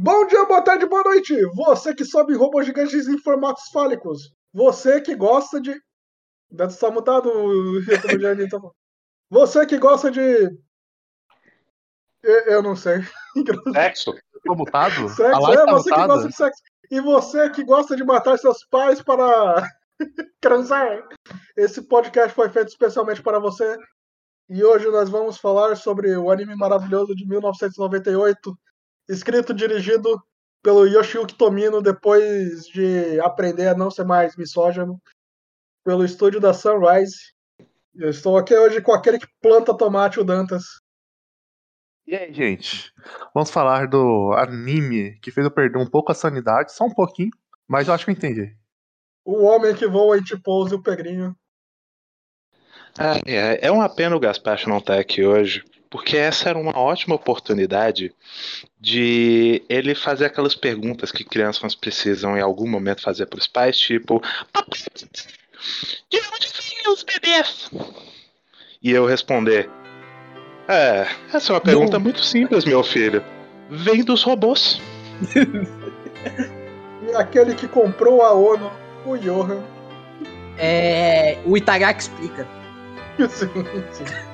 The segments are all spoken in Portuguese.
Bom dia, boa tarde, boa noite! Você que sobe robôs gigantes em formatos fálicos. Você que gosta de. Deve estar mutado, então. Você que gosta de. Eu, eu não sei. Sexo? Tô mutado? Sexo, é tá você que mutada? gosta de sexo. E você que gosta de matar seus pais para transar. Esse podcast foi feito especialmente para você. E hoje nós vamos falar sobre o anime maravilhoso de 1998, escrito e dirigido pelo Yoshiyuki Tomino depois de aprender a não ser mais misógino, pelo estúdio da Sunrise. Eu estou aqui hoje com aquele que planta tomate, o Dantas. E aí, gente? Vamos falar do anime que fez eu perder um pouco a sanidade, só um pouquinho, mas eu acho que eu entendi. O homem que voa em T-Pose, o Pegrinho. Ah, é, é uma pena o Gaspacho não estar aqui hoje, porque essa era uma ótima oportunidade de ele fazer aquelas perguntas que crianças precisam em algum momento fazer para os pais, tipo: Papai, de onde vêm os bebês? E eu responder: É, essa é uma pergunta muito simples, meu filho. Vem dos robôs. E aquele que comprou a ONU, o Johan. É, o Itagaki explica. Sim, sim.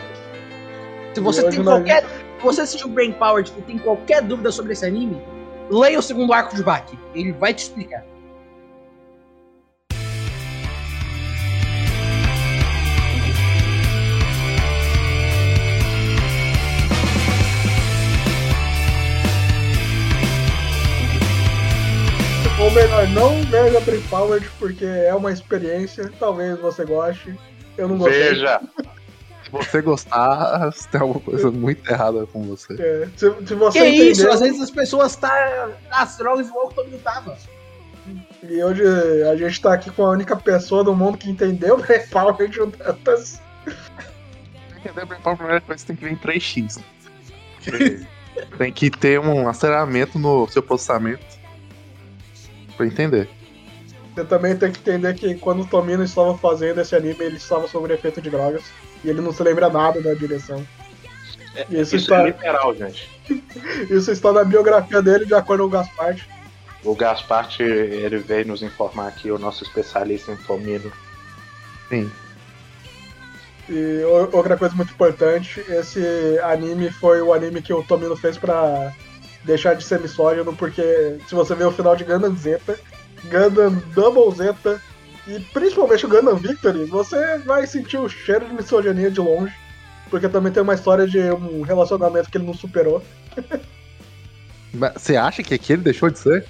Se você tem qualquer. Se você assistiu Brain Power e tem qualquer dúvida sobre esse anime, leia o segundo arco de Baki. Ele vai te explicar. Ou melhor, não veja Brain Powered, porque é uma experiência. Talvez você goste. Eu não gostei. Veja, você gostar, tem alguma coisa muito errada com você. É, se, se você Que entender, isso? Às vezes as pessoas tá nas drogas igual que todo mundo tava. E hoje a gente tá aqui com a única pessoa do mundo que entendeu Brain Powered, o Dantas. Entender bem para primeira coisa tem que vir em 3x. Porque tem que ter um aceleramento no seu processamento pra entender. Você também tem que entender que quando o Tomino estava fazendo esse anime, ele estava sob efeito de drogas. E ele não se lembra nada da direção. E isso, isso está, é literal, gente. isso está na biografia dele, de acordo com o Gaspard. O Gaspart, ele veio nos informar aqui, o nosso especialista em Tomino. Sim. E outra coisa muito importante, esse anime foi o anime que o Tomino fez pra deixar de ser misógino, porque se você ver o final de Gundam Zeta, Gundam Double Zeta e principalmente o Gundam Victory, você vai sentir o cheiro de misoginia de longe, porque também tem uma história de um relacionamento que ele não superou. Mas Você acha que aqui ele deixou de ser?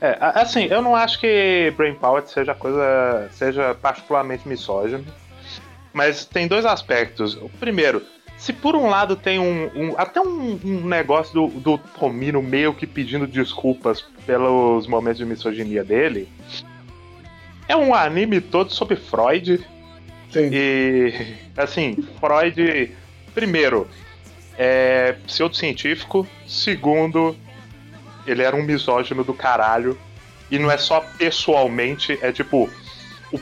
É, assim, eu não acho que Brain Power seja coisa. seja particularmente misógino. Mas tem dois aspectos. O primeiro, se por um lado tem um. um- até um, um negócio do, do Tomino meio que pedindo desculpas pelos momentos de misoginia dele. É um anime todo sobre Freud. Sim. E assim, Freud, primeiro, é pseudocientífico, segundo, ele era um misógino do caralho. E não é só pessoalmente, é tipo, o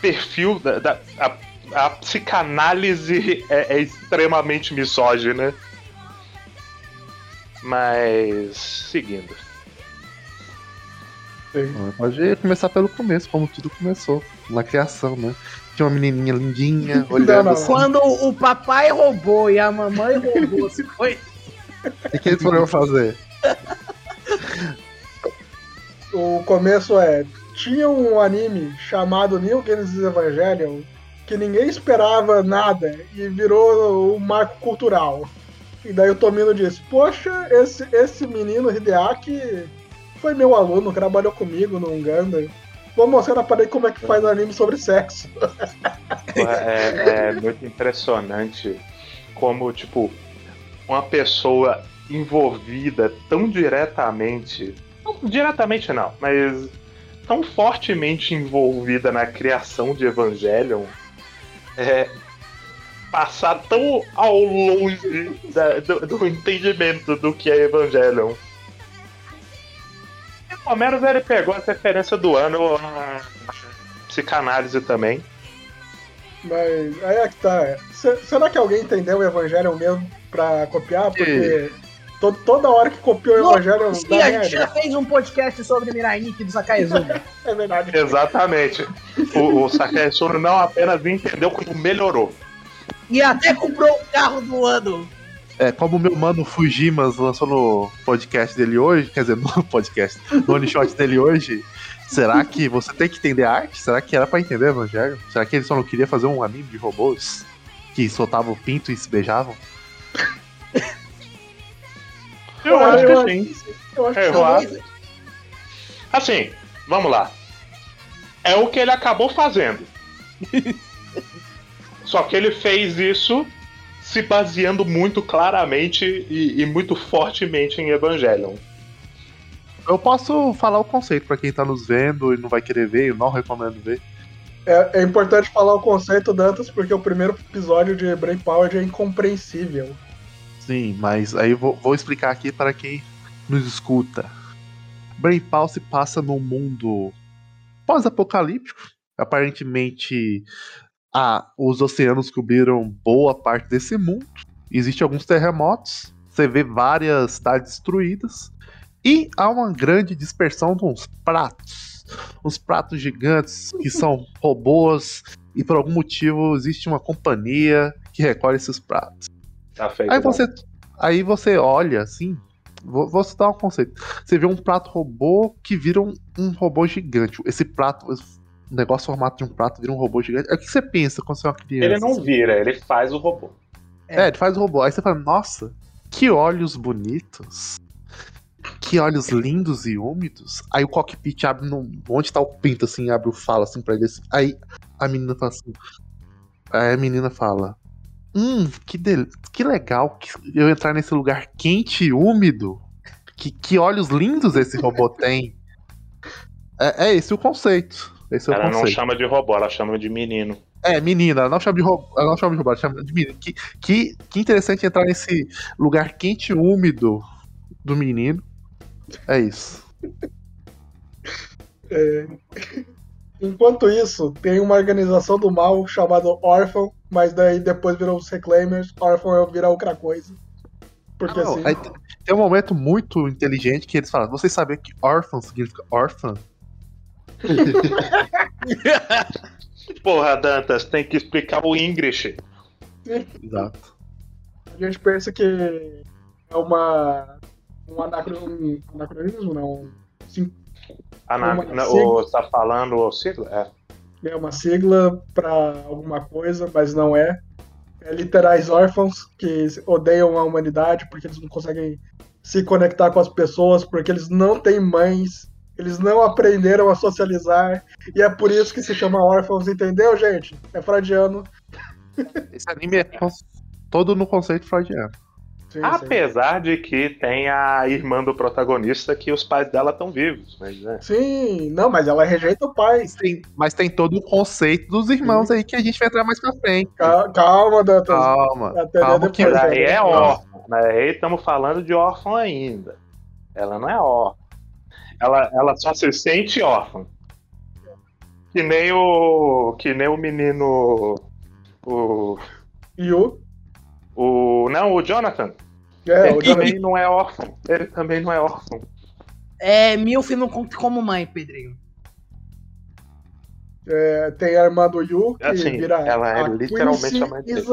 perfil da. da- a, a psicanálise é, é extremamente misógina. Mas. seguindo. Sim. Pode começar pelo começo, como tudo começou. Na criação, né? Tinha uma menininha lindinha, olhando não, assim. Quando o papai roubou e a mamãe roubou, se foi. O que eles foram fazer? O começo é. Tinha um anime chamado New Genesis Evangelion que ninguém esperava nada e virou um marco cultural. E daí o Tomino disse: Poxa, esse, esse menino Hideaki foi meu aluno, trabalhou comigo no Gundam. Vou mostrar pra ele como é que faz anime sobre sexo. É, é muito impressionante como, tipo, uma pessoa envolvida tão diretamente. Não diretamente não, mas tão fortemente envolvida na criação de Evangelion. É, passar tão ao longe da- do, do entendimento do que é Evangelion. Pelo menos ele pegou a referência do ano, a psicanálise também. Mas aí é que tá. Se- será que alguém entendeu o Evangelho mesmo pra copiar? Porque Todo, toda hora que copiou o Evangelho Sim, dá a gente já fez um podcast sobre Mirai Nikki do Sakaizumi. É verdade. Exatamente. O, o Sakai Soro não apenas entendeu como melhorou. e até comprou o carro do ano. É, como o meu mano Fujimas lançou no podcast dele hoje, quer dizer, no podcast, no one shot dele hoje, será que você tem que entender arte? Será que era pra entender Evangelho? Será que ele só não queria fazer um anime de robôs que soltavam o pinto e se beijavam? Eu Ah, acho eu que sim. Eu acho É, que acho. Assim, vamos lá. É o que ele acabou fazendo. Só que ele fez isso se baseando muito claramente e, e muito fortemente em Evangelion. Eu posso falar o conceito pra quem tá nos vendo e não vai querer ver, eu não recomendo ver. É, é importante falar o conceito, Dantas, porque o primeiro episódio de Brain Power é incompreensível. Sim, mas aí eu vou, vou explicar aqui para quem nos escuta. Brain Pal se passa num mundo pós-apocalíptico. Aparentemente, ah, os oceanos cobriram boa parte desse mundo. Existem alguns terremotos. Você vê várias cidades destruídas. E há uma grande dispersão de uns pratos. Uns pratos gigantes que são robôs. E por algum motivo existe uma companhia que recolhe esses pratos. Tá feito. Aí você, aí você olha assim. Vou, vou citar um conceito. Você vê um prato robô que vira um, um robô gigante. Esse prato, o negócio formato de um prato vira um robô gigante. É o que você pensa quando você é uma criança? Ele não vira, ele faz o robô. É, ele faz o robô. Aí você fala, nossa, que olhos bonitos. Que olhos lindos e úmidos. Aí o cockpit abre no. Onde tá o pinto, assim, abre o fala assim pra ele. assim. Aí a menina fala assim. Aí a menina fala. Hum, que, del... que legal que eu entrar nesse lugar quente e úmido. Que, que olhos lindos esse robô tem. É, é esse o conceito. Esse é o Ela não conceito. chama de robô, ela chama de menino. É, menina, ela não chama de robô, ela não chama de robô, ela chama de menina. Que, que, que interessante entrar nesse lugar quente e úmido do menino. É isso. É, Enquanto isso, tem uma organização do mal chamada Orphan, mas daí depois virou os Reclaimers, Orphan vira outra coisa. Porque Ah, não, assim. aí tem- um momento muito inteligente que eles falam: vocês sabem que órfão significa órfã? Porra, Dantas, tem que explicar o English. Exato. A gente pensa que é uma. Um anacro- um anacronismo, não. Sim, na, Uma na- sigla. o, tá falando o sigla? É. é uma sigla para alguma coisa, mas não é. É literais órfãos que odeiam a humanidade porque eles não conseguem se conectar com as pessoas, porque eles não têm mães, eles não aprenderam a socializar, e é por isso que se chama órfãos, entendeu, gente? É freudiano. Esse anime é todo no conceito freudiano. Sim, sim. Apesar de que tem a irmã do protagonista que os pais dela estão vivos. Mas, né? Sim, não, mas ela rejeita o pai. Mas tem, mas tem todo o conceito dos irmãos aí que a gente vai entrar mais pra frente. Ca- Calma, Dantas. Calma, Até calma que depois, Mas né? aí é órfão. Né? Aí estamos falando de órfão ainda. Ela não é órfã. Ela, ela só se sente órfã. Que nem o. Que nem o menino. O. E o. o não, o Jonathan. É, ele o também não é órfão. Ele também não é órfão. É, Milf não conta como mãe, Pedrinho. é, tem a irmã do Yu, que Assim, vira. ela é literalmente a mãe dele.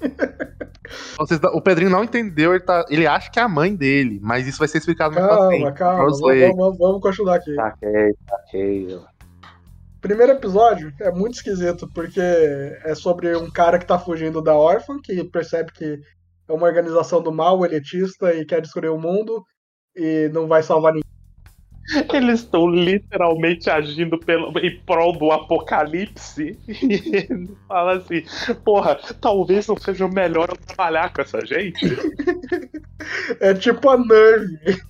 Isa. Vocês- o Pedrinho não entendeu, ele, tá, ele acha que é a mãe dele, mas isso vai ser explicado mais pra Calma, frente. calma. Vamos Vamos, vamos- vamos continuar aqui. Saquei, saquei. Primeiro episódio é muito esquisito, porque é sobre um cara que tá fugindo da órfã, que percebe que é uma organização do mal, elitista, e quer destruir o mundo, e não vai salvar ninguém. Eles estão literalmente agindo pelo, em prol do apocalipse. E ele fala assim: Porra, talvez não seja melhor eu trabalhar com essa gente. É tipo a Nerve.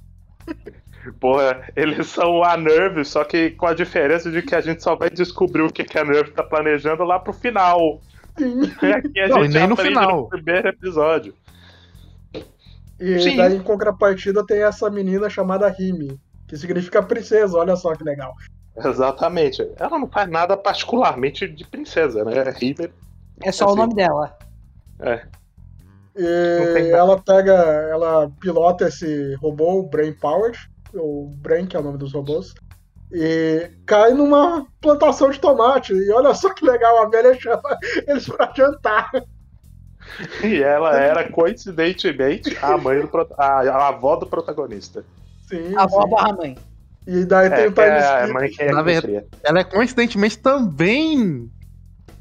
Porra, eles são a Nerve, só que com a diferença de que a gente só vai descobrir o que, que a Nerve tá planejando lá pro final. Sim. E aqui a Não, gente nem no final. no primeiro episódio. E Sim. daí, em contrapartida, tem essa menina chamada Rimi, que significa princesa, olha só que legal. Exatamente. Ela não faz nada particularmente de princesa, né? River. É só Assim. o nome dela. E tem- ela pega, ela pilota esse robô, o Brain Powered, o Brain, que é o nome dos robôs, e cai numa plantação de tomate. E olha só que legal, a velha chama eles pra jantar. E ela era, coincidentemente, a mãe do a avó do protagonista. Sim, A avó sim. barra mãe. E daí tem É, o que é time a skip. mãe que é Na verdade-. Ela é coincidentemente também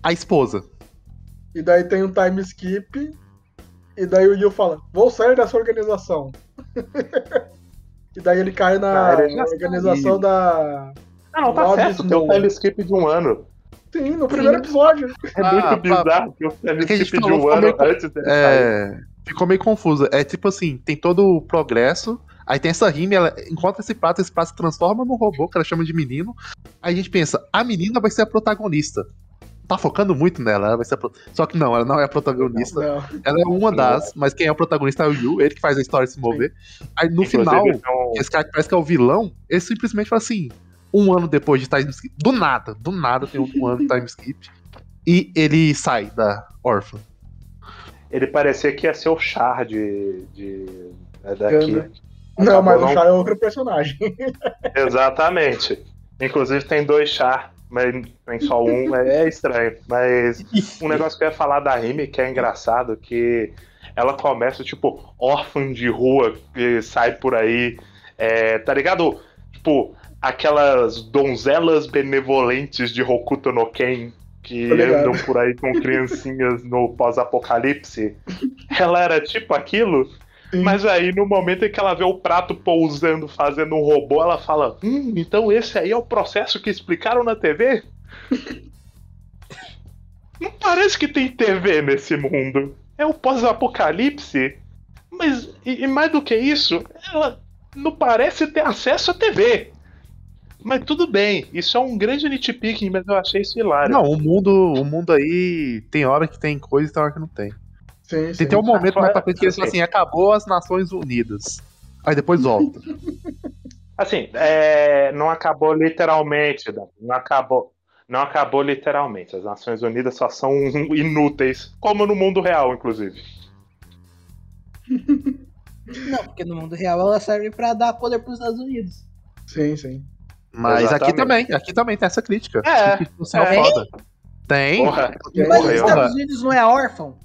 a esposa. E daí tem um time skip. E daí o Yu fala: Vou sair dessa organização. e daí ele cai na já organização da. Ah, não, tá Rob certo, tem um Snow. time skip de um ano. Sim, no primeiro episódio. É Ah, muito pra- bizarro que o time É gente skip de um ano meio antes dele sair. É, ficou meio confuso. É tipo assim, tem todo o progresso. Aí tem essa rime, ela encontra esse prato, esse prato se transforma num robô que ela chama de menino. Aí a gente pensa, a menina vai ser a protagonista. Tá focando muito nela, ela vai ser a pro... Só que não, ela não é a protagonista. Não. Ela é uma das, mas quem é o protagonista é o Yu, ele que faz a história se mover. Aí no Inclusive, final, então, esse cara que parece que é o vilão, ele simplesmente fala assim: um ano depois de time skip, do nada, do nada tem um ano de time skip. E ele sai da órfã. ele parecia que ia ser o Char de, de é daqui. Ganda. Não, mas o não. Char é outro personagem. Exatamente. Inclusive tem dois Char, mas tem só um, é, estranho. Mas um negócio que eu ia falar da Rime que é engraçado, que ela começa, tipo, órfã de rua que sai por aí, é, tá ligado? Tipo, aquelas donzelas benevolentes de Hokuto no Ken que andam por aí com criancinhas no pós-apocalipse. Ela era tipo aquilo, Sim. mas aí no momento em que ela vê o prato pousando, fazendo um robô, ela fala: Hum, então esse aí é o processo que explicaram na TV? Não parece que tem TV nesse mundo. É o pós-apocalipse. Mas, e, e mais do que isso, ela não parece ter acesso à TV. Mas tudo bem, isso é um grande nitpicking, mas eu achei isso hilário. Não, o mundo, o mundo aí tem hora que tem coisa e tem hora que não tem. Sim, Tem sim. até um momento mais pra frente que eles falam assim: acabou as Nações Unidas. Aí depois volta. Assim, é, não acabou literalmente, não acabou, não acabou literalmente. As Nações Unidas só são inúteis, como no mundo real, inclusive. Não, porque no mundo real ela serve pra dar poder pros Estados Unidos. Sim, sim. Mas aqui Exatamente. também, aqui também tem essa crítica. É, Que você é, é. foda. Tem? Porra, Mas os. Estados Unidos não é órfão?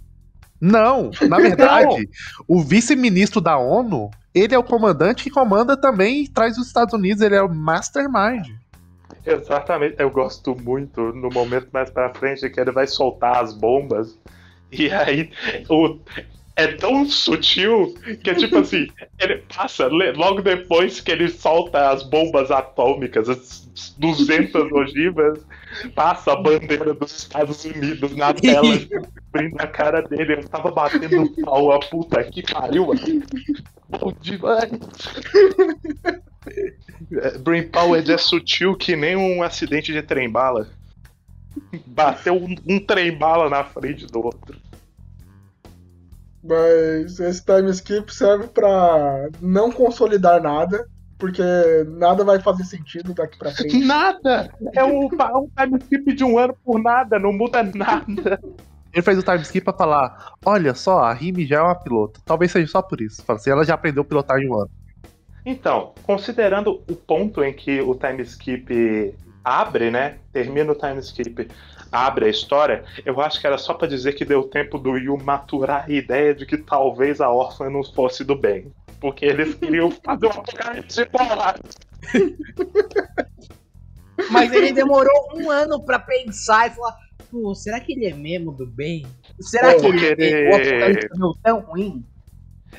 Não, na verdade, o vice-ministro da ONU, ele é o comandante que comanda também e traz os Estados Unidos, ele é o mastermind. Exatamente, eu gosto muito no momento mais pra frente que ele vai soltar as bombas e aí o, é tão sutil que é tipo assim, ele passa logo depois que ele solta as bombas atômicas, as 200 ogivas, passa a bandeira dos Estados Unidos na tela, abrindo a cara dele, eu tava batendo pau, a puta que pariu, mano. Bom demais. É, Brain Power é sutil que nem um acidente de trem-bala. Bateu um, um trem-bala na frente do outro. Mas esse time skip serve pra não consolidar nada, porque nada vai fazer sentido daqui pra frente. Nada! É um, pa- um time skip de um ano por nada, não muda nada. Ele fez o time skip pra falar: olha só, a Rimi já é uma pilota. Talvez seja só por isso. Assim, ela já aprendeu a pilotar em um ano. Então, considerando o ponto em que o time skip abre, né? Termina o time skip, abre a história, eu acho que era só pra dizer que deu tempo do Yu maturar a ideia de que talvez a órfã não fosse do bem. Porque eles queriam fazer um apocalipse polar. Mas ele demorou um ano pra pensar e falar: pô, será que ele é mesmo do bem? Será Pô, que ele, porque ele- o apocalipse não é tão ruim?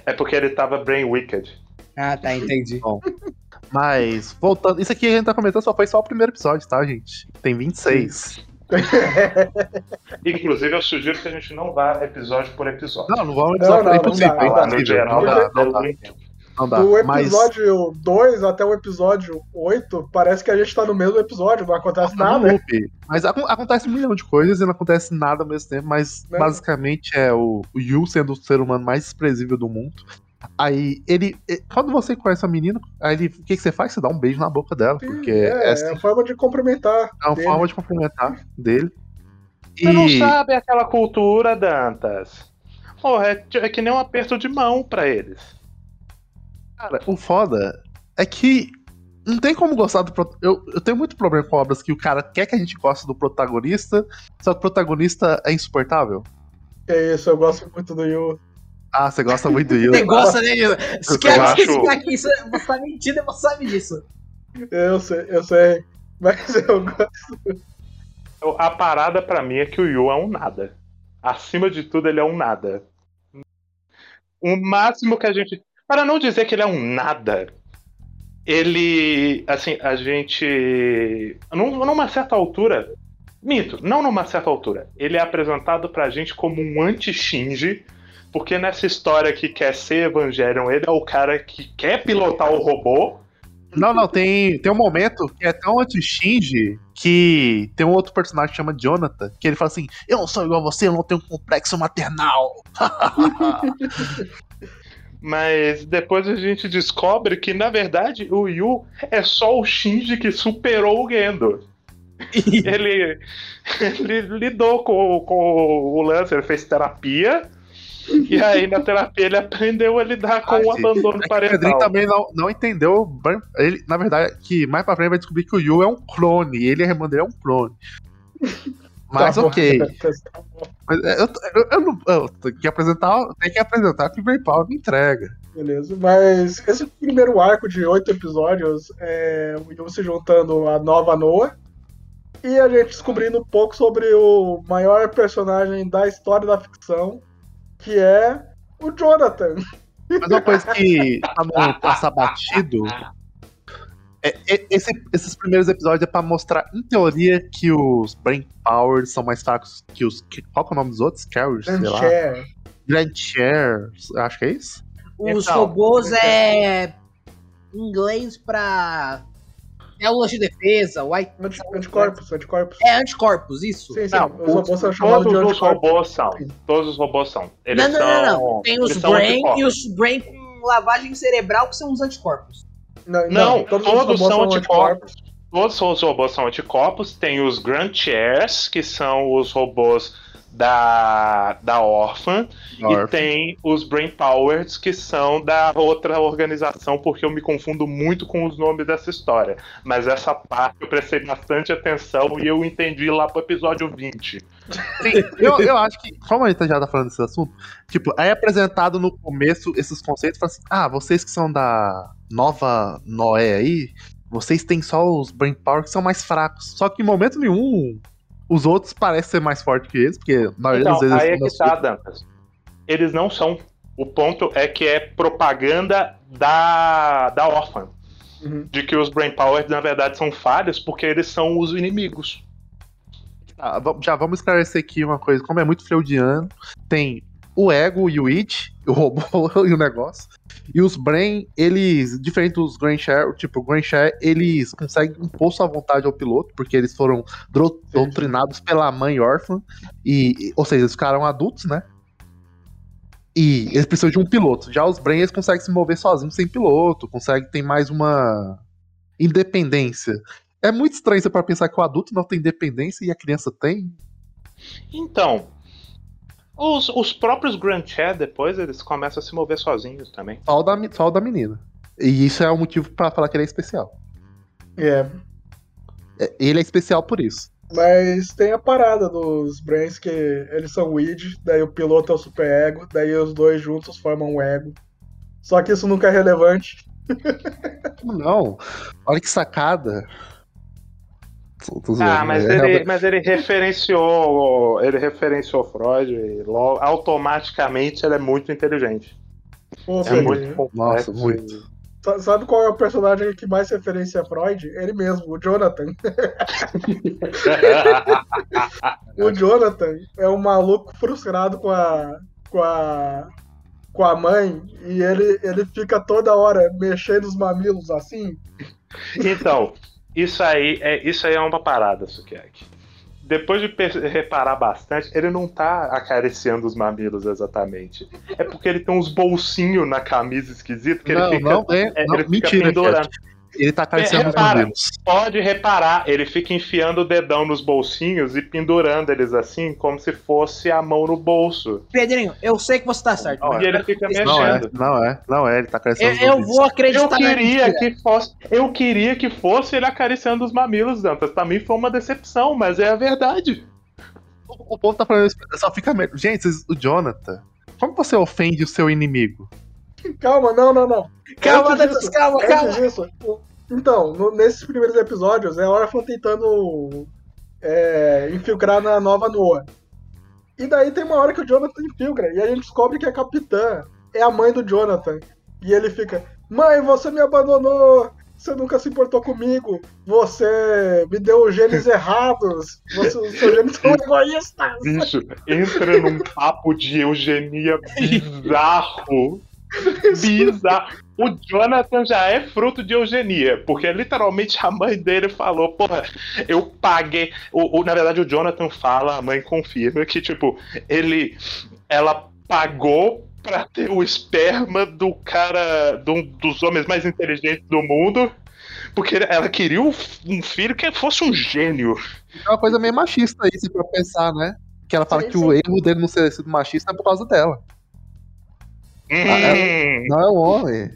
É porque ele tava brain wicked. Ah, tá, entendi. Mas, voltando, isso aqui a gente tá comentando só foi só o primeiro episódio, tá, gente? Tem 26. Inclusive, eu sugiro que a gente não vá episódio por episódio. Não, não vamos episódio, não, é não dá, é não dá. geral, Não dá, dá, não dá, dá. não dá. Do Mas episódio 2 até o episódio 8, parece que a gente tá no mesmo episódio, não acontece tá nada. loop. Mas acon- acontece um milhão de coisas e não acontece nada ao mesmo tempo, mas Né? basicamente é o, o Yu sendo o ser humano mais desprezível do mundo. Aí ele. Quando você conhece a menina, aí ele, o que, que você faz? Você dá um beijo na boca dela. Porque é, essa é a forma de cumprimentar. é uma dele. forma de cumprimentar dele. Você não E- sabe aquela cultura, Dantas. Porra, é, é que nem um aperto de mão pra eles. Cara, o foda é que não tem como gostar do. Eu, eu tenho muito problema com obras que o cara quer que a gente goste do protagonista, só que o protagonista é insuportável. É isso, eu gosto muito do Yu. Ah, você gosta muito do Yu. Você gosta dele? Se quer acho- que aqui, isso- você tá mentindo, você sabe disso. Eu sei, eu sei. Mas eu gosto. A parada pra mim é que o Yu é um nada. Acima de tudo, ele é um nada. O máximo que a gente. Para não dizer que ele é um nada, ele. Assim, a gente. Num- Numa certa altura. Mito, não numa certa altura. Ele é apresentado pra gente como um anti-Shinji. Porque nessa história que quer ser Evangelion, ele é o cara que quer pilotar o robô. Não, não, tem, tem um momento que é tão anti-Shinji que tem um outro personagem que chama Jonathan, que ele fala assim: Eu não sou igual a você, eu não tenho um complexo maternal. Mas depois a gente descobre que, na verdade, o Yu é só o Shinji que superou o Gendo. Ele, ele lidou com, com o lance, ele fez terapia. E aí, na terapia, ele aprendeu a lidar com o Ah, sim. abandono É que o Pedrinho parental. também não, não entendeu. Ele, na verdade, que mais pra frente vai descobrir que o Yu é um clone. Ele e a irmã dele é um clone. Mas Tá ok. Mas, é, eu, eu, eu não. Eu tenho que apresentar, tem que apresentar que o Power me entrega. Beleza. Mas esse primeiro arco de oito episódios é o Yu se juntando à nova Noah. E a gente descobrindo um pouco sobre o maior personagem da história da ficção, que é o Jonathan. Mas uma coisa que não passar batido. é- é- esse- esses primeiros episódios é pra mostrar, em teoria, que os Brain Powers são mais fracos que os. que- qual que é o nome dos outros? Carriers, sei lá. Chair. Grand Chairs, acho que é isso? Os Então, robôs é. em inglês pra. Células de defesa, white. Anti- Anticorpos, anticorpos. É anticorpos, isso. Sim, sim. Não, os robôs são chamados Todos de os anticorpos. robôs são. Todos os robôs são. Eles não, não, são, não, não. Tem os são Brain anticorpos. e os Brain com lavagem cerebral, que são os anticorpos. Não, Não, todos, os todos robôs são anticorpos. Todos os robôs são anticorpos. Tem os Grand Chairs, que são os robôs da, da Orphan. E tem os Brain Powers, que são da outra organização, porque eu me confundo muito com os nomes dessa história. Mas essa parte eu prestei bastante atenção e eu entendi lá pro episódio 20. Sim, eu, eu acho que, como a gente já tá falando desse assunto, tipo, aí é apresentado no começo esses conceitos, fala assim, ah, vocês que são da nova Noé aí, vocês têm só os Brain Power que são mais fracos. Só que em momento nenhum, os outros parecem ser mais fortes que eles, porque na maioria Então, das vezes aí é eles que tá, Dantas. Eles não são. O ponto é que é propaganda da, da Orphan. Uhum. De que os Brain Powers, na verdade, são falhos porque eles são os inimigos. Ah, já vamos esclarecer aqui uma coisa. Como é muito freudiano, tem o ego e o it, o robô e o negócio. E os brain, eles, diferente dos Grand Share, tipo, o Grand Share, eles conseguem impor sua vontade ao piloto, porque eles foram doutrinados pela mãe órfã. E, e- ou seja, eles ficaram adultos, né? E eles precisam de um piloto. Já os brain, eles conseguem se mover sozinhos sem piloto, conseguem ter mais uma independência. É muito estranho você para pensar que o adulto não tem independência e a criança tem. Então, os, os próprios Grand Chair, depois, eles começam a se mover sozinhos também. Só o da, só o da menina. E isso é o motivo pra falar que ele é especial. É. É, Ele é especial por isso. Mas tem a parada dos Brains que eles são o id, daí o piloto é o super ego, daí os dois juntos formam o ego. Só que isso nunca é relevante. Não? Olha que sacada. Tô- tô zoando, Ah, mas né? ele, mas ele referenciou. Ele referenciou Freud e logo, automaticamente ele é muito inteligente. Pô, É muito complexo. Nossa, muito. sa- Sabe qual é o personagem que mais referencia a Freud? Ele mesmo, o Jonathan. O Jonathan é um maluco frustrado com a. com a. com a mãe e ele, ele fica toda hora mexendo os mamilos assim. Então, isso aí é, isso aí é uma parada, Sukiyaki. Depois de reparar bastante, ele não tá acariciando os mamilos exatamente. É porque ele tem uns bolsinhos na camisa esquisito que não, ele fica. não, é, é, não, ele fica mentira, pendurando. Cat. Ele tá acariciando os repara. mamilos. Pode reparar, ele fica enfiando o dedão nos bolsinhos e pendurando eles assim, como se fosse a mão no bolso. Pedrinho, eu sei que você tá certo. E ele fica Não é, mexendo. não é, não é, ele tá acariciando Eu, os eu mamilos. vou acreditar Eu queria que fosse, eu queria que fosse ele acariciando os mamilos, Dantas. Pra mim foi uma decepção, mas é a verdade. O, o povo tá falando isso, só fica. Gente, o Jonathan, como você ofende o seu inimigo? Calma, não, não, não. Calma, Antes disso- calma, Antes calma. disso, então, no- nesses primeiros episódios, é a Orphan tentando é, infiltrar na nova Noah. E daí tem uma hora que o Jonathan infiltra, e a gente descobre que a capitã é a mãe do Jonathan. E ele fica, mãe, você me abandonou, você nunca se importou comigo, você me deu genes errados, você, os seus genes são egoístas. Bicho, entra num papo de eugenia bizarro. Bizarro. O Jonathan já é fruto de eugenia, porque literalmente a mãe dele falou, porra, eu paguei. O, o- na verdade, o Jonathan fala, a mãe confirma que, tipo, ele. Ela pagou pra ter o esperma do cara. um dos homens mais inteligentes do mundo. Porque ela queria um filho que fosse um gênio. É uma coisa meio machista aí, se for pensar, né? Que ela fala Sim, que sim. o erro dele não ser sido machista é por causa dela. Hum. Não é um homem.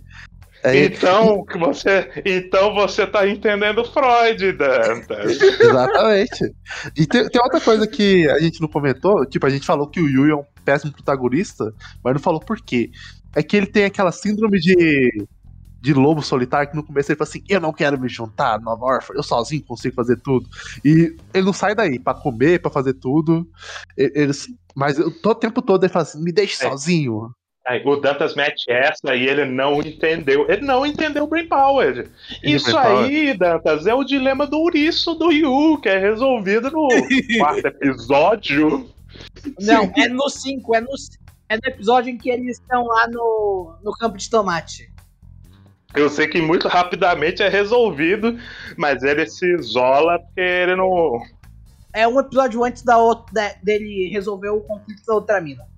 É, Então que você, então você tá entendendo Freud, Dantas. Exatamente. E tem, tem outra coisa que a gente não comentou, tipo, a gente falou que o Yui é um péssimo protagonista, mas não falou por quê. É que ele tem aquela síndrome de, de lobo solitário que no começo ele fala assim, eu não quero me juntar, Nova Orphan, eu sozinho consigo fazer tudo. E ele não sai daí pra comer, pra fazer tudo. E- Eles, mas eu- todo o tempo todo ele fala assim, me deixe É. sozinho. Aí, o Dantas mete essa e ele não entendeu. Ele não entendeu o Brain Power. E Isso Brain Power? aí, Dantas, é o dilema do Uriço do Yu, que é resolvido no quarto episódio. Não, é no 5, é no, é no episódio em que eles estão lá no, no campo de tomate. Eu sei que muito rapidamente é resolvido, mas ele se isola porque ele não. É um episódio antes da outra, dele resolver o conflito da outra mina.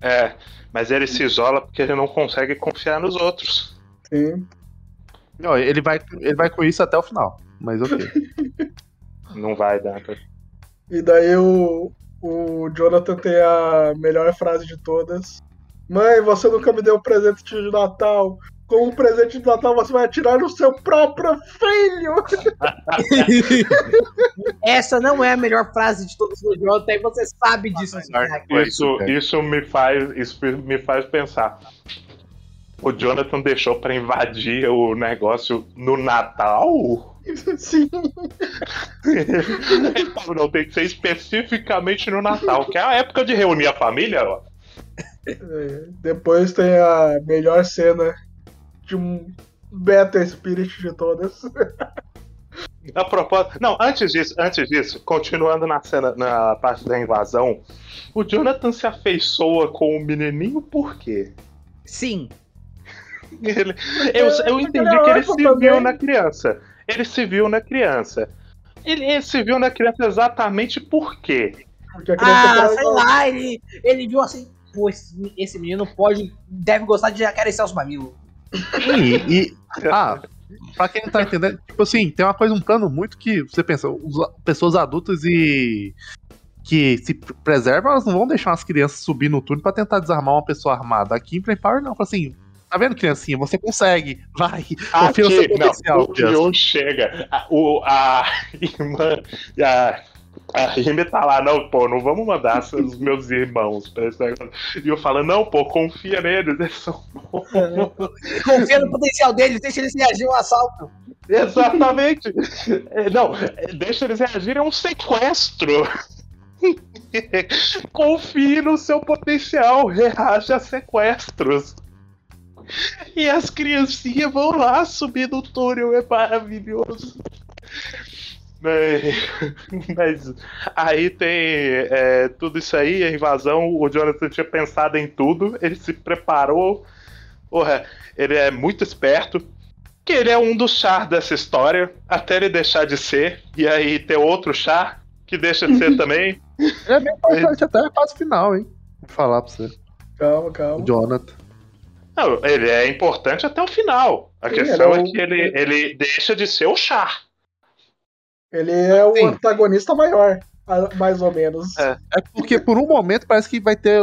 É, mas ele se isola porque ele não consegue confiar nos outros. Sim. Não, ele, vai, ele vai com isso até o final, mas ok. Não vai, Dantas. E daí o, o Jonathan tem a melhor frase de todas. Mãe, você nunca me deu um presente de Natal. Como presente de Natal você vai atirar no seu próprio filho. Essa não é a melhor frase de todos os jogos, aí você sabe disso. Isso, isso me faz, isso me faz pensar. O Jonathan deixou pra invadir o negócio no Natal? Sim. Não, tem que ser especificamente no Natal, que é a época de reunir a família, ó. É, Depois tem a melhor cena de um Beta Spirit de todas. A propósito. Não, antes disso, antes disso, continuando na cena, na parte da invasão, o Jonathan se afeiçoa com o menininho por quê? Sim. Ele- eu, eu porque entendi é que ele se também. viu na criança. Ele se viu na criança. Ele, ele se viu na criança exatamente por quê? Porque a criança Ah, sei lá, ele, ele viu assim, pô, esse, esse menino pode, deve gostar de acariciar os mamilos. Sim, e. Ah, pra quem não tá entendendo, tipo assim, tem uma coisa, um plano muito que você pensa, os- pessoas adultas e. que se preservam, elas não vão deixar as crianças subir no túnel pra tentar desarmar uma pessoa armada. Aqui em Play Power, não. Assim, tá vendo, criancinha? Você consegue, vai. Confia no seu Aqui, potencial, não, o. Ryu chega. A, o, a irmã. A, a Rime tá lá, não, pô, não vamos mandar os meus irmãos pra esse negócio. E eu falo, não, pô, confia neles, eles são bons. Confia no potencial deles, deixa eles reagir ao assalto. Exatamente. É, Não, é, deixa eles reagirem a um sequestro. Confie no seu potencial, reaja a sequestros. E as criancinhas vão lá subir no túnel, é maravilhoso. Mas, mas aí tem é, tudo isso aí, a invasão. O Jonathan tinha pensado em tudo, ele se preparou. Porra, ele é muito esperto que ele é um dos char dessa história, até ele deixar de ser, e aí ter outro char que deixa de ser também. Ele é bem importante até a fase final, hein? Vou falar pra você. Calma, O calma. Jonathan. Não, ele é importante até o final. A Sim, questão ele é é o- que ele, ele deixa de ser o Char. Ele é o Sim. antagonista maior, mais ou menos. É. É porque por um momento parece que vai ter.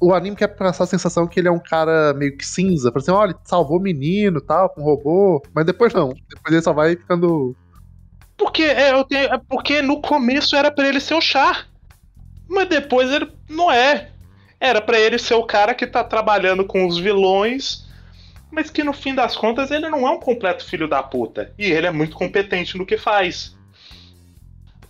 O anime quer passar a sensação que ele é um cara meio que cinza. Por assim, olha, ele salvou o menino e tal, com o robô. Mas depois não. Depois ele só vai ficando. Porque, é, eu tenho- é porque no começo era pra ele ser o Char. Mas depois ele não é. Era pra ele ser o cara que tá trabalhando com os vilões, mas que no fim das contas ele não é um completo filho da puta. E ele é muito competente no que faz.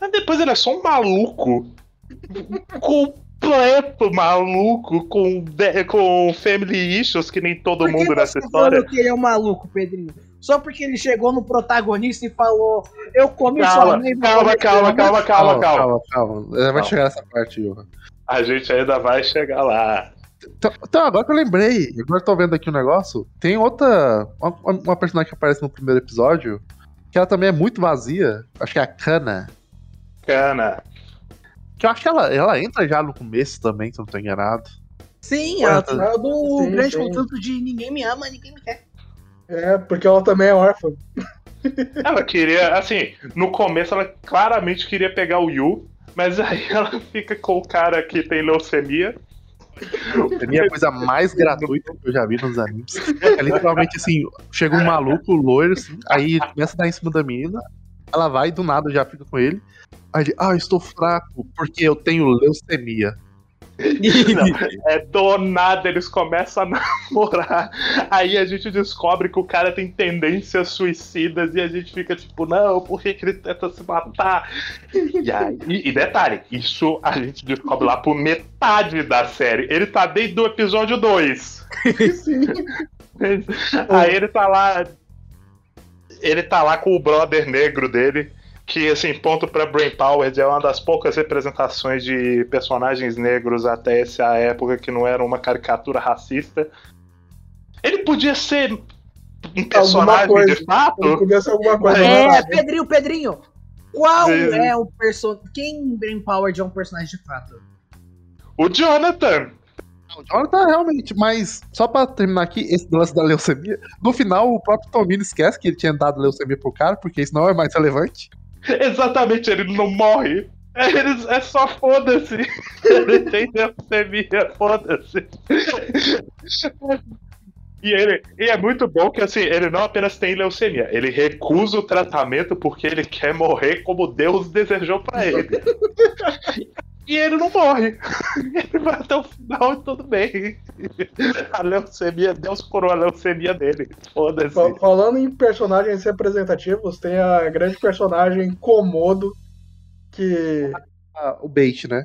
Mas depois ele é só um maluco. completo maluco com, com family issues que nem todo Por que mundo nessa você tá história. que ele é um maluco, Pedrinho? Só porque ele chegou no protagonista e falou: Eu comi sua Calma, mãe. vou calma, calma, sua calma, mãe." calma, calma. calma. calma. Vai chegar nessa parte, Johan. A gente ainda vai chegar lá. Então, então, agora que eu lembrei, agora eu tô vendo aqui um negócio, tem outra. Uma, uma personagem que aparece no primeiro episódio, que ela também é muito vazia. Acho que é a Kana. Cana. Que eu acho que ela, ela entra já no começo também, se eu não tô enganado. Sim, ela Quantas? é do Sim, grande sim. conjunto de ninguém me ama, ninguém me quer. É, porque ela também é órfã. Ela queria, assim, no começo ela claramente queria pegar o Yu, mas aí ela fica com o cara que tem leucemia. É a minha coisa mais gratuita que eu já vi nos animes. É literalmente assim, chega um maluco loiro, assim, aí começa a dar em cima da menina, ela vai do nada já fica com ele. Aí ele, ah, estou fraco porque eu tenho leucemia. Não, é do nada eles começam a namorar. Aí a gente descobre que o cara tem tendências suicidas e a gente fica tipo, não, por que, que ele tenta se matar? E, aí, e, e detalhe, isso a gente descobre lá por metade da série. Ele tá desde o episódio 2. Sim. Aí ele tá lá. Ele tá lá com o brother negro dele. Que, assim, ponto pra Brain Power é uma das poucas representações de personagens negros até essa época que não era uma caricatura racista. Ele podia ser um personagem coisa. de fato. Não podia ser alguma coisa. É, É. Pedrinho, Pedrinho. Qual Sim. é o personagem. Quem em Brain Power é um personagem de fato? O Jonathan. O Jonathan realmente, mas só pra terminar aqui, esse lance da leucemia, no final o próprio Tomino esquece que ele tinha dado leucemia pro cara, porque isso não é mais relevante. Exatamente, ele não morre. É, ele- é só foda-se. Ele tem leucemia, foda-se. E, ele, e é muito bom que assim, ele não apenas tem leucemia, ele recusa o tratamento porque ele quer morrer como Deus desejou pra ele. E ele não morre. Ele vai até o final e tudo bem. A leucemia, Deus curou a leucemia dele. Foda-se. Fa- Falando em personagens representativos, tem a grande personagem Komodo, que. Ah, o bait, né?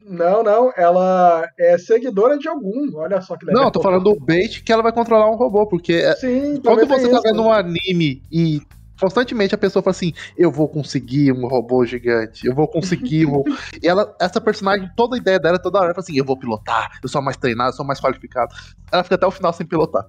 Não, não, ela é seguidora de algum. Olha só que legal. Não, eu tô falando do bait que ela vai controlar um robô, porque é- Sim, quando você tá isso. vendo um anime e constantemente a pessoa fala assim, eu vou conseguir um robô gigante, eu vou conseguir um... e ela, essa personagem, toda a ideia dela, toda hora, ela fala assim, eu vou pilotar, eu sou mais treinado, eu sou mais qualificado. Ela fica até o final sem pilotar.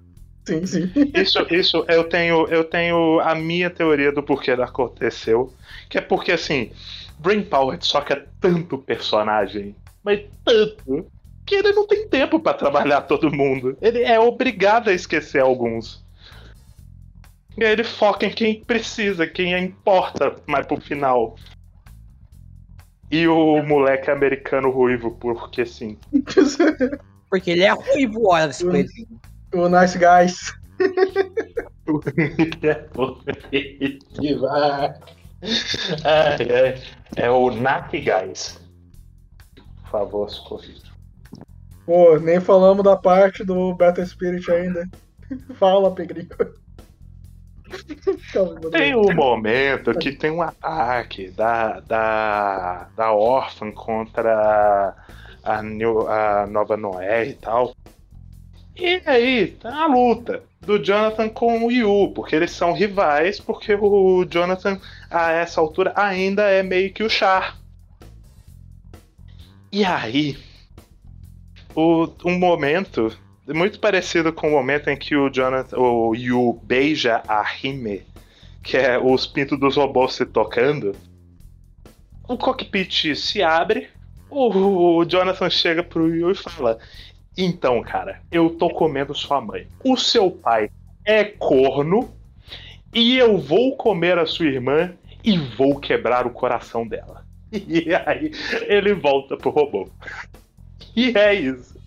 Sim, sim. Isso, isso eu tenho, eu tenho a minha teoria do porquê ela aconteceu, que é porque assim, Brain Power só que é tanto personagem, mas tanto que ele não tem tempo pra trabalhar todo mundo. Ele é obrigado a esquecer alguns. E aí ele foca em quem precisa, quem importa mais pro final. E o moleque americano ruivo, porque sim. Porque ele é ruivo, olha esse o Nice Guys. É ai. É o Nak Guys. Por favor, socorro. Pô, nem falamos da parte do Battle Spirit ainda. Fala, Pegrinho. Tem um momento que tem um ataque da, da, da órfã contra a, New- a Nova Noé e tal. E aí, tá a luta do Jonathan com o Yu, porque eles são rivais, porque o Jonathan, a essa altura, ainda é meio que o Char. E aí, o, um momento muito parecido com o momento em que o Jonathan, o Yu beija a Hime, que é os pintos dos robôs se tocando. O cockpit se abre, o Jonathan chega pro Yu e fala: Então, cara, eu tô comendo sua mãe. O seu pai é corno e eu vou comer a sua irmã e vou quebrar o coração dela. E aí ele volta pro robô. E é isso.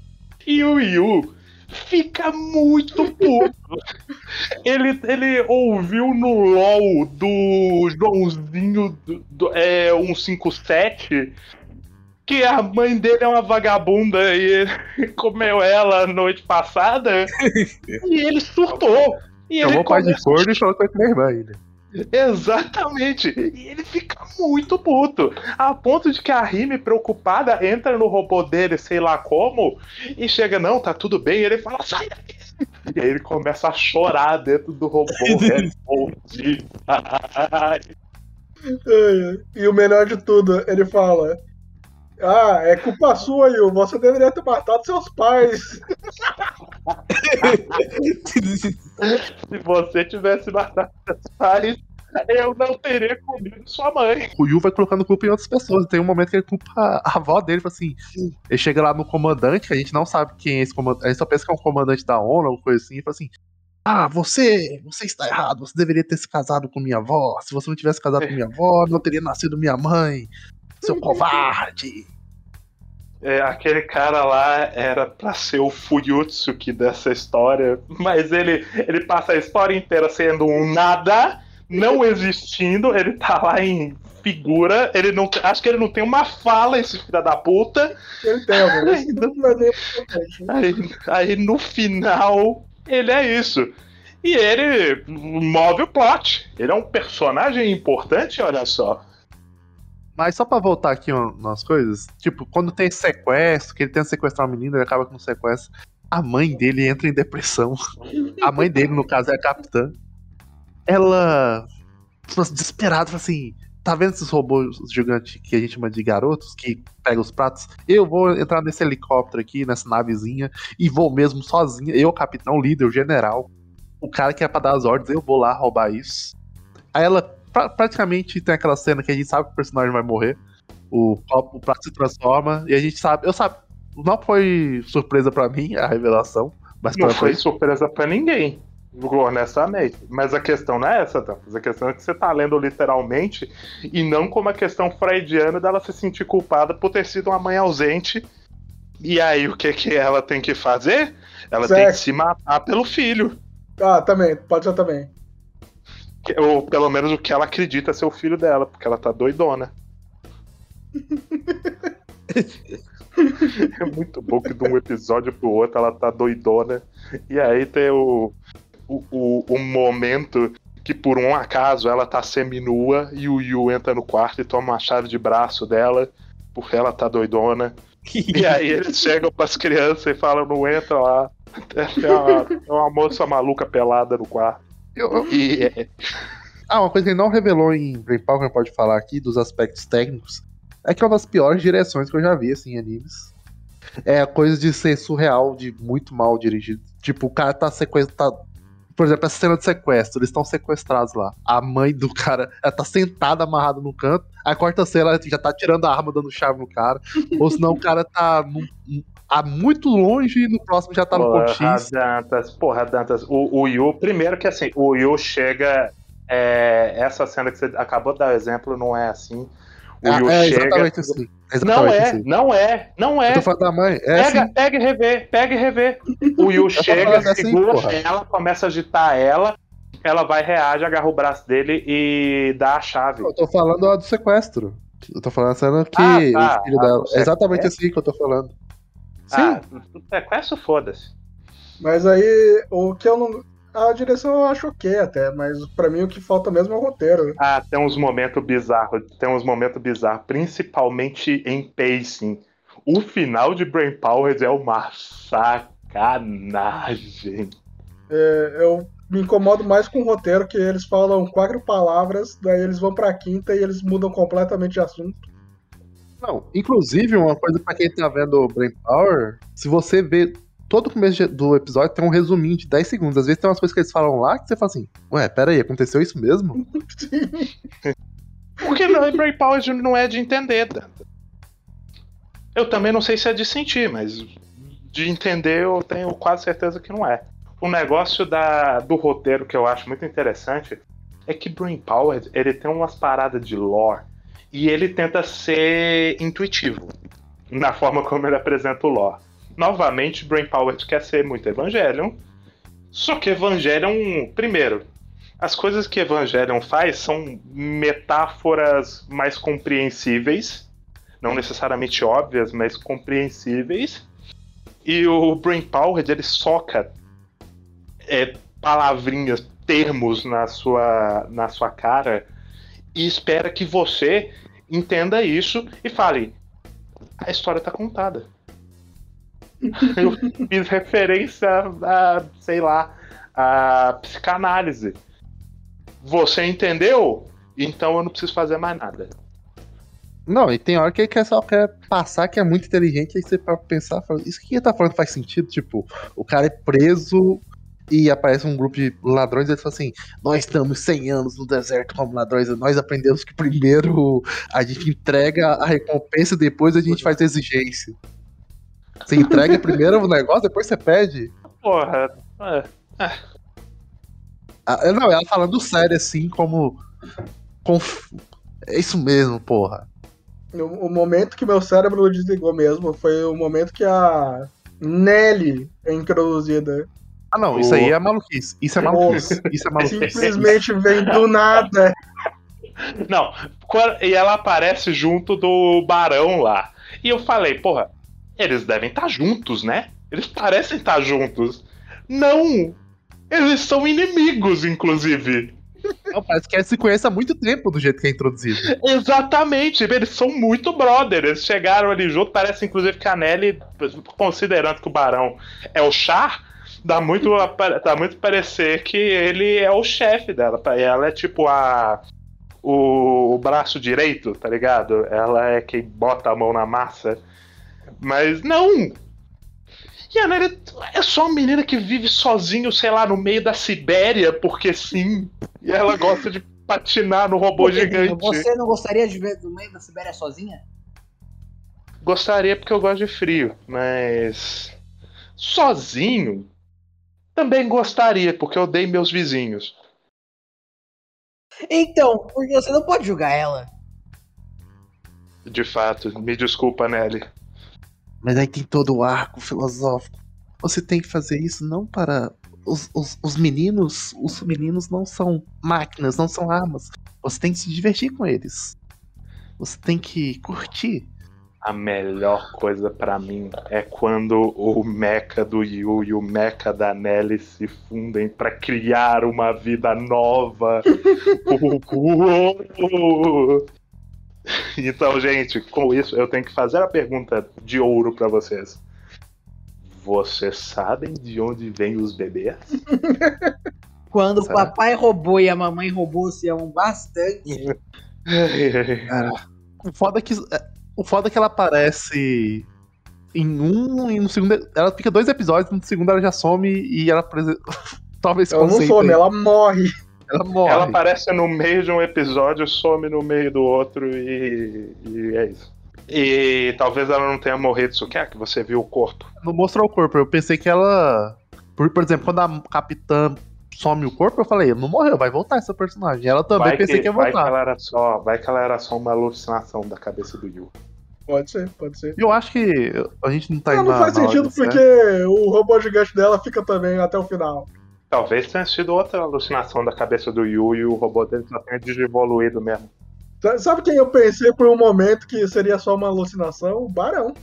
E o Yu fica muito puto. ele, ele ouviu no LOL do Joãozinho do, do, é, 157 que a mãe dele é uma vagabunda e comeu ela noite passada. e ele surtou. E Chamou ele o pai de começou corno e falou que vai comer irmã ainda. Exatamente. E ele fica muito puto. A ponto de que a Rime, preocupada, entra no robô dele, sei lá como, e chega, não, tá tudo bem. E ele fala, sai daqui. E aí ele começa a chorar dentro do robô. E o melhor de tudo, ele fala: Ah, é culpa sua, Yu. Você deveria ter matado seus pais. Se você tivesse matado pais, eu não teria comido sua mãe. O Yu vai colocando culpa em outras pessoas. Tem um momento que ele culpa a avó dele, assim. Ele chega lá no comandante, a gente não sabe quem é esse comandante. A gente só pensa que é um comandante da ONU, alguma coisa assim, e fala assim. Ah, você, você está errado, você deveria ter se casado com minha avó. Se você não tivesse casado com minha avó, não teria nascido minha mãe. Seu covarde. É, aquele cara lá era pra ser o Fuyutsuki dessa história, mas ele, ele passa a história inteira sendo um nada, não existindo, ele tá lá em figura, ele não acho que ele não tem uma fala, esse filho da puta. Ele tem, nem importante. Aí, aí no final, ele é isso. E ele move o plot. Ele é um personagem importante, olha só. Mas só pra voltar aqui ó, nas coisas, tipo, quando tem sequestro, que ele tenta sequestrar uma menina, ele acaba com um sequestro. A mãe dele entra em depressão. A mãe dele, no caso, é a capitã. Ela, desesperada, fala assim: tá vendo esses robôs gigantes que a gente chama de garotos, que pegam os pratos? Eu vou entrar nesse helicóptero aqui, nessa navezinha, e vou mesmo sozinha. Eu, capitão, líder, o general, o cara que é pra dar as ordens, eu vou lá roubar isso. Aí ela pra- praticamente tem aquela cena que a gente sabe que o personagem vai morrer. O, o prato se transforma e a gente sabe. Eu sabe. Não foi surpresa pra mim a revelação. Mas Não foi surpresa pra ninguém, honestamente. Mas a questão não é essa, Tampos. A questão é que você tá lendo literalmente e não como a questão freudiana dela se sentir culpada por ter sido uma mãe ausente. E aí o que, que ela tem que fazer? Ela tem que se matar pelo filho. Ah, também, pode ser também. Ou pelo menos o que ela acredita ser o filho dela, porque ela tá doidona. é muito bom que de um episódio pro outro ela tá doidona. E aí tem o, o, o, o momento que por um acaso ela tá seminua e o Yu entra no quarto e toma uma chave de braço dela, porque ela tá doidona. E aí eles chegam pras crianças e falam, não entra lá. Tem uma, tem uma moça maluca pelada no quarto. Eu- E é, Ah, uma coisa que ele não revelou em Brain Power, pode falar aqui, dos aspectos técnicos, é que é uma das piores direções que eu já vi, assim, em animes. É a coisa de ser surreal, de muito mal dirigido. Tipo, o cara tá sequestrado. Por exemplo, essa cena de sequestro, eles estão sequestrados lá. A mãe do cara, ela tá sentada, amarrada no canto. A quarta cena, ela já tá tirando a arma, dando chave no cara. Ou senão o cara tá num- a muito longe e no próximo já tá no ponto X. Dantas, porra, Dantas, o, o Yu, primeiro que assim, o Yu chega. é, essa cena que você acabou de dar o exemplo não é assim. O Ah, Yu é chega. exatamente assim. É Não exatamente é, assim. não é, não é. Eu tô da mãe. É Pega, assim. pega e rever, pega e rever. O Yu chega, assim, segura porra. ela, começa a agitar ela, ela vai, reage, agarra o braço dele e dá a chave. Eu tô falando a do sequestro. Eu tô falando a cena que Ah, tá. o filho dela. É exatamente assim que eu tô falando. Sim. Ah, sequestro, foda-se. Mas aí, o que eu não. A direção eu acho ok até, mas pra mim o que falta mesmo é o roteiro. Ah, tem uns momentos bizarros, tem uns momentos bizarros, principalmente em pacing. O final de Brain Powers é uma sacanagem. É, eu me incomodo mais com o roteiro, que eles falam quatro palavras, daí eles vão pra quinta e eles mudam completamente de assunto. Não, inclusive, uma coisa pra quem tá vendo o Brain Power, se você ver todo o começo do episódio tem um resuminho de 10 segundos. Às vezes tem umas coisas que eles falam lá que você fala assim, ué, pera aí, aconteceu isso mesmo? Porque não, Brain Powers não é de entender. Eu também não sei se é de sentir, mas de entender, eu tenho quase certeza que não é. O negócio da, do roteiro que eu acho muito interessante é que Brain Power ele tem umas paradas de lore e ele tenta ser intuitivo na forma como ele apresenta o lore. Novamente, Brain Power quer ser muito Evangelion, só que Evangelion, primeiro, as coisas que Evangelion faz são metáforas mais compreensíveis, não necessariamente óbvias, mas compreensíveis. E o Brain Power ele soca é, palavrinhas, termos na sua, na sua cara e espera que você entenda isso e fale: a história está contada. Eu fiz referência a, sei lá, a psicanálise. Você entendeu? Então eu não preciso fazer mais nada. Não, e tem hora que ele só quer passar que é muito inteligente, aí você para pensar, isso que ele tá falando faz sentido, tipo, o cara é preso e aparece um grupo de ladrões e ele fala assim: Nós estamos 100 anos no deserto como ladrões, nós aprendemos que primeiro a gente entrega a recompensa, depois a gente faz a exigência. Você entrega primeiro o negócio, depois você pede. Porra, é. Ah, não, ela falando sério assim, como. Conf... É isso mesmo, porra. O, o momento que meu cérebro desligou mesmo foi o momento que a Nelly é introduzida. Ah, não, isso aí é maluquice. Isso é maluquice. Isso é maluquice. Simplesmente vem do nada. Não, e ela aparece junto do Barão lá. E eu falei, porra, eles devem estar juntos, né? Eles parecem estar juntos. Não! Eles são inimigos, inclusive. Não, parece que eles se conhecem há muito tempo do jeito que é introduzido. Exatamente, eles são muito brothers. Eles chegaram ali junto, parece inclusive que a Nelly, considerando que o Barão é o Char, dá muito, dá muito parecer que ele é o chefe dela. Ela é tipo a. O, o braço direito, tá ligado? Ela é quem bota a mão na massa. Mas não! E a Nelly é só uma menina que vive sozinho, sei lá, no meio da Sibéria, porque sim. E ela gosta de patinar no robô porque, gigante. Você não gostaria de ver no meio da Sibéria sozinha? Gostaria porque eu gosto de frio, mas. Sozinho? Também gostaria, porque eu odeio meus vizinhos. Então, porque você não pode julgar ela. De fato, me desculpa, Nelly. Mas aí tem todo o arco filosófico. Você tem que fazer isso não para. Os, os, os meninos, os meninos não são máquinas, não são armas. Você tem que se divertir com eles. Você tem que curtir. A melhor coisa para mim é quando o mecha do Yu e o mecha da Nelly se fundem para criar uma vida nova. Então, gente, com isso eu tenho que fazer a pergunta de ouro para vocês. Vocês sabem de onde vêm os bebês? Quando Será? o papai roubou e a mamãe roubou se amam bastante. Cara, o foda é que o foda é que ela aparece em um e no segundo ela fica dois episódios, no segundo ela já some e ela talvez ela não some, ela morre. Ela morre. Ela aparece no meio de um episódio, some no meio do outro e, e é isso. E talvez ela não tenha morrido, isso quer que você viu o corpo. Não mostrou o corpo, eu pensei que ela. Por, por exemplo, quando a capitã some o corpo, eu falei, não morreu, vai voltar essa personagem. Ela também vai pensei que, que ia voltar. Vai que, ela era só, vai que ela era só uma alucinação da cabeça do Yu. Pode ser, pode ser. Eu acho que a gente não tá indo. Não, não faz sentido porque o robô gigante dela fica também até o final. Talvez tenha sido outra alucinação da cabeça do Yu e o robô dele só tenha desevoluído mesmo. Sabe quem eu pensei por um momento que seria só uma alucinação? O Barão.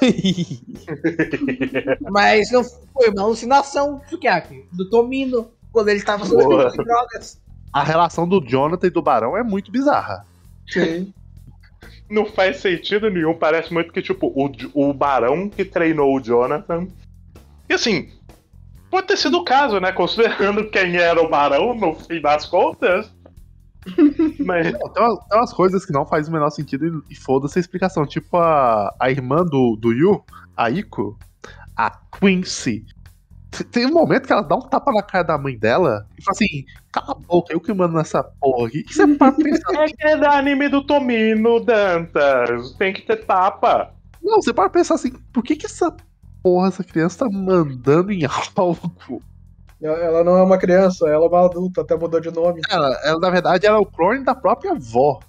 Mas não foi uma alucinação do que Do Tomino, quando ele estava sob drogas. A relação do Jonathan e do Barão é muito bizarra. Sim. Não faz sentido nenhum. Parece muito que, tipo, o, o Barão que treinou o Jonathan. E assim, Pode ter sido o caso, né? Considerando quem era o Barão no fim das contas. Mas... Não, tem, umas, tem, umas, coisas que não faz o menor sentido e, e foda-se a explicação. Tipo a, a irmã do, do Yu, a Iko, a Quincy. Tem um momento que ela dá um tapa na cara da mãe dela e fala assim: cala a boca, eu que mando nessa porra. aqui. Isso é pra pensar. É que é da anime do Tomino, Dantas. Tem que ter tapa. Não, você pode pensar assim: por que que essa porra essa criança tá mandando em algo? Ela não é uma criança, ela é uma adulta, até mudou de nome. Ela, ela, na verdade, ela é o clone da própria avó.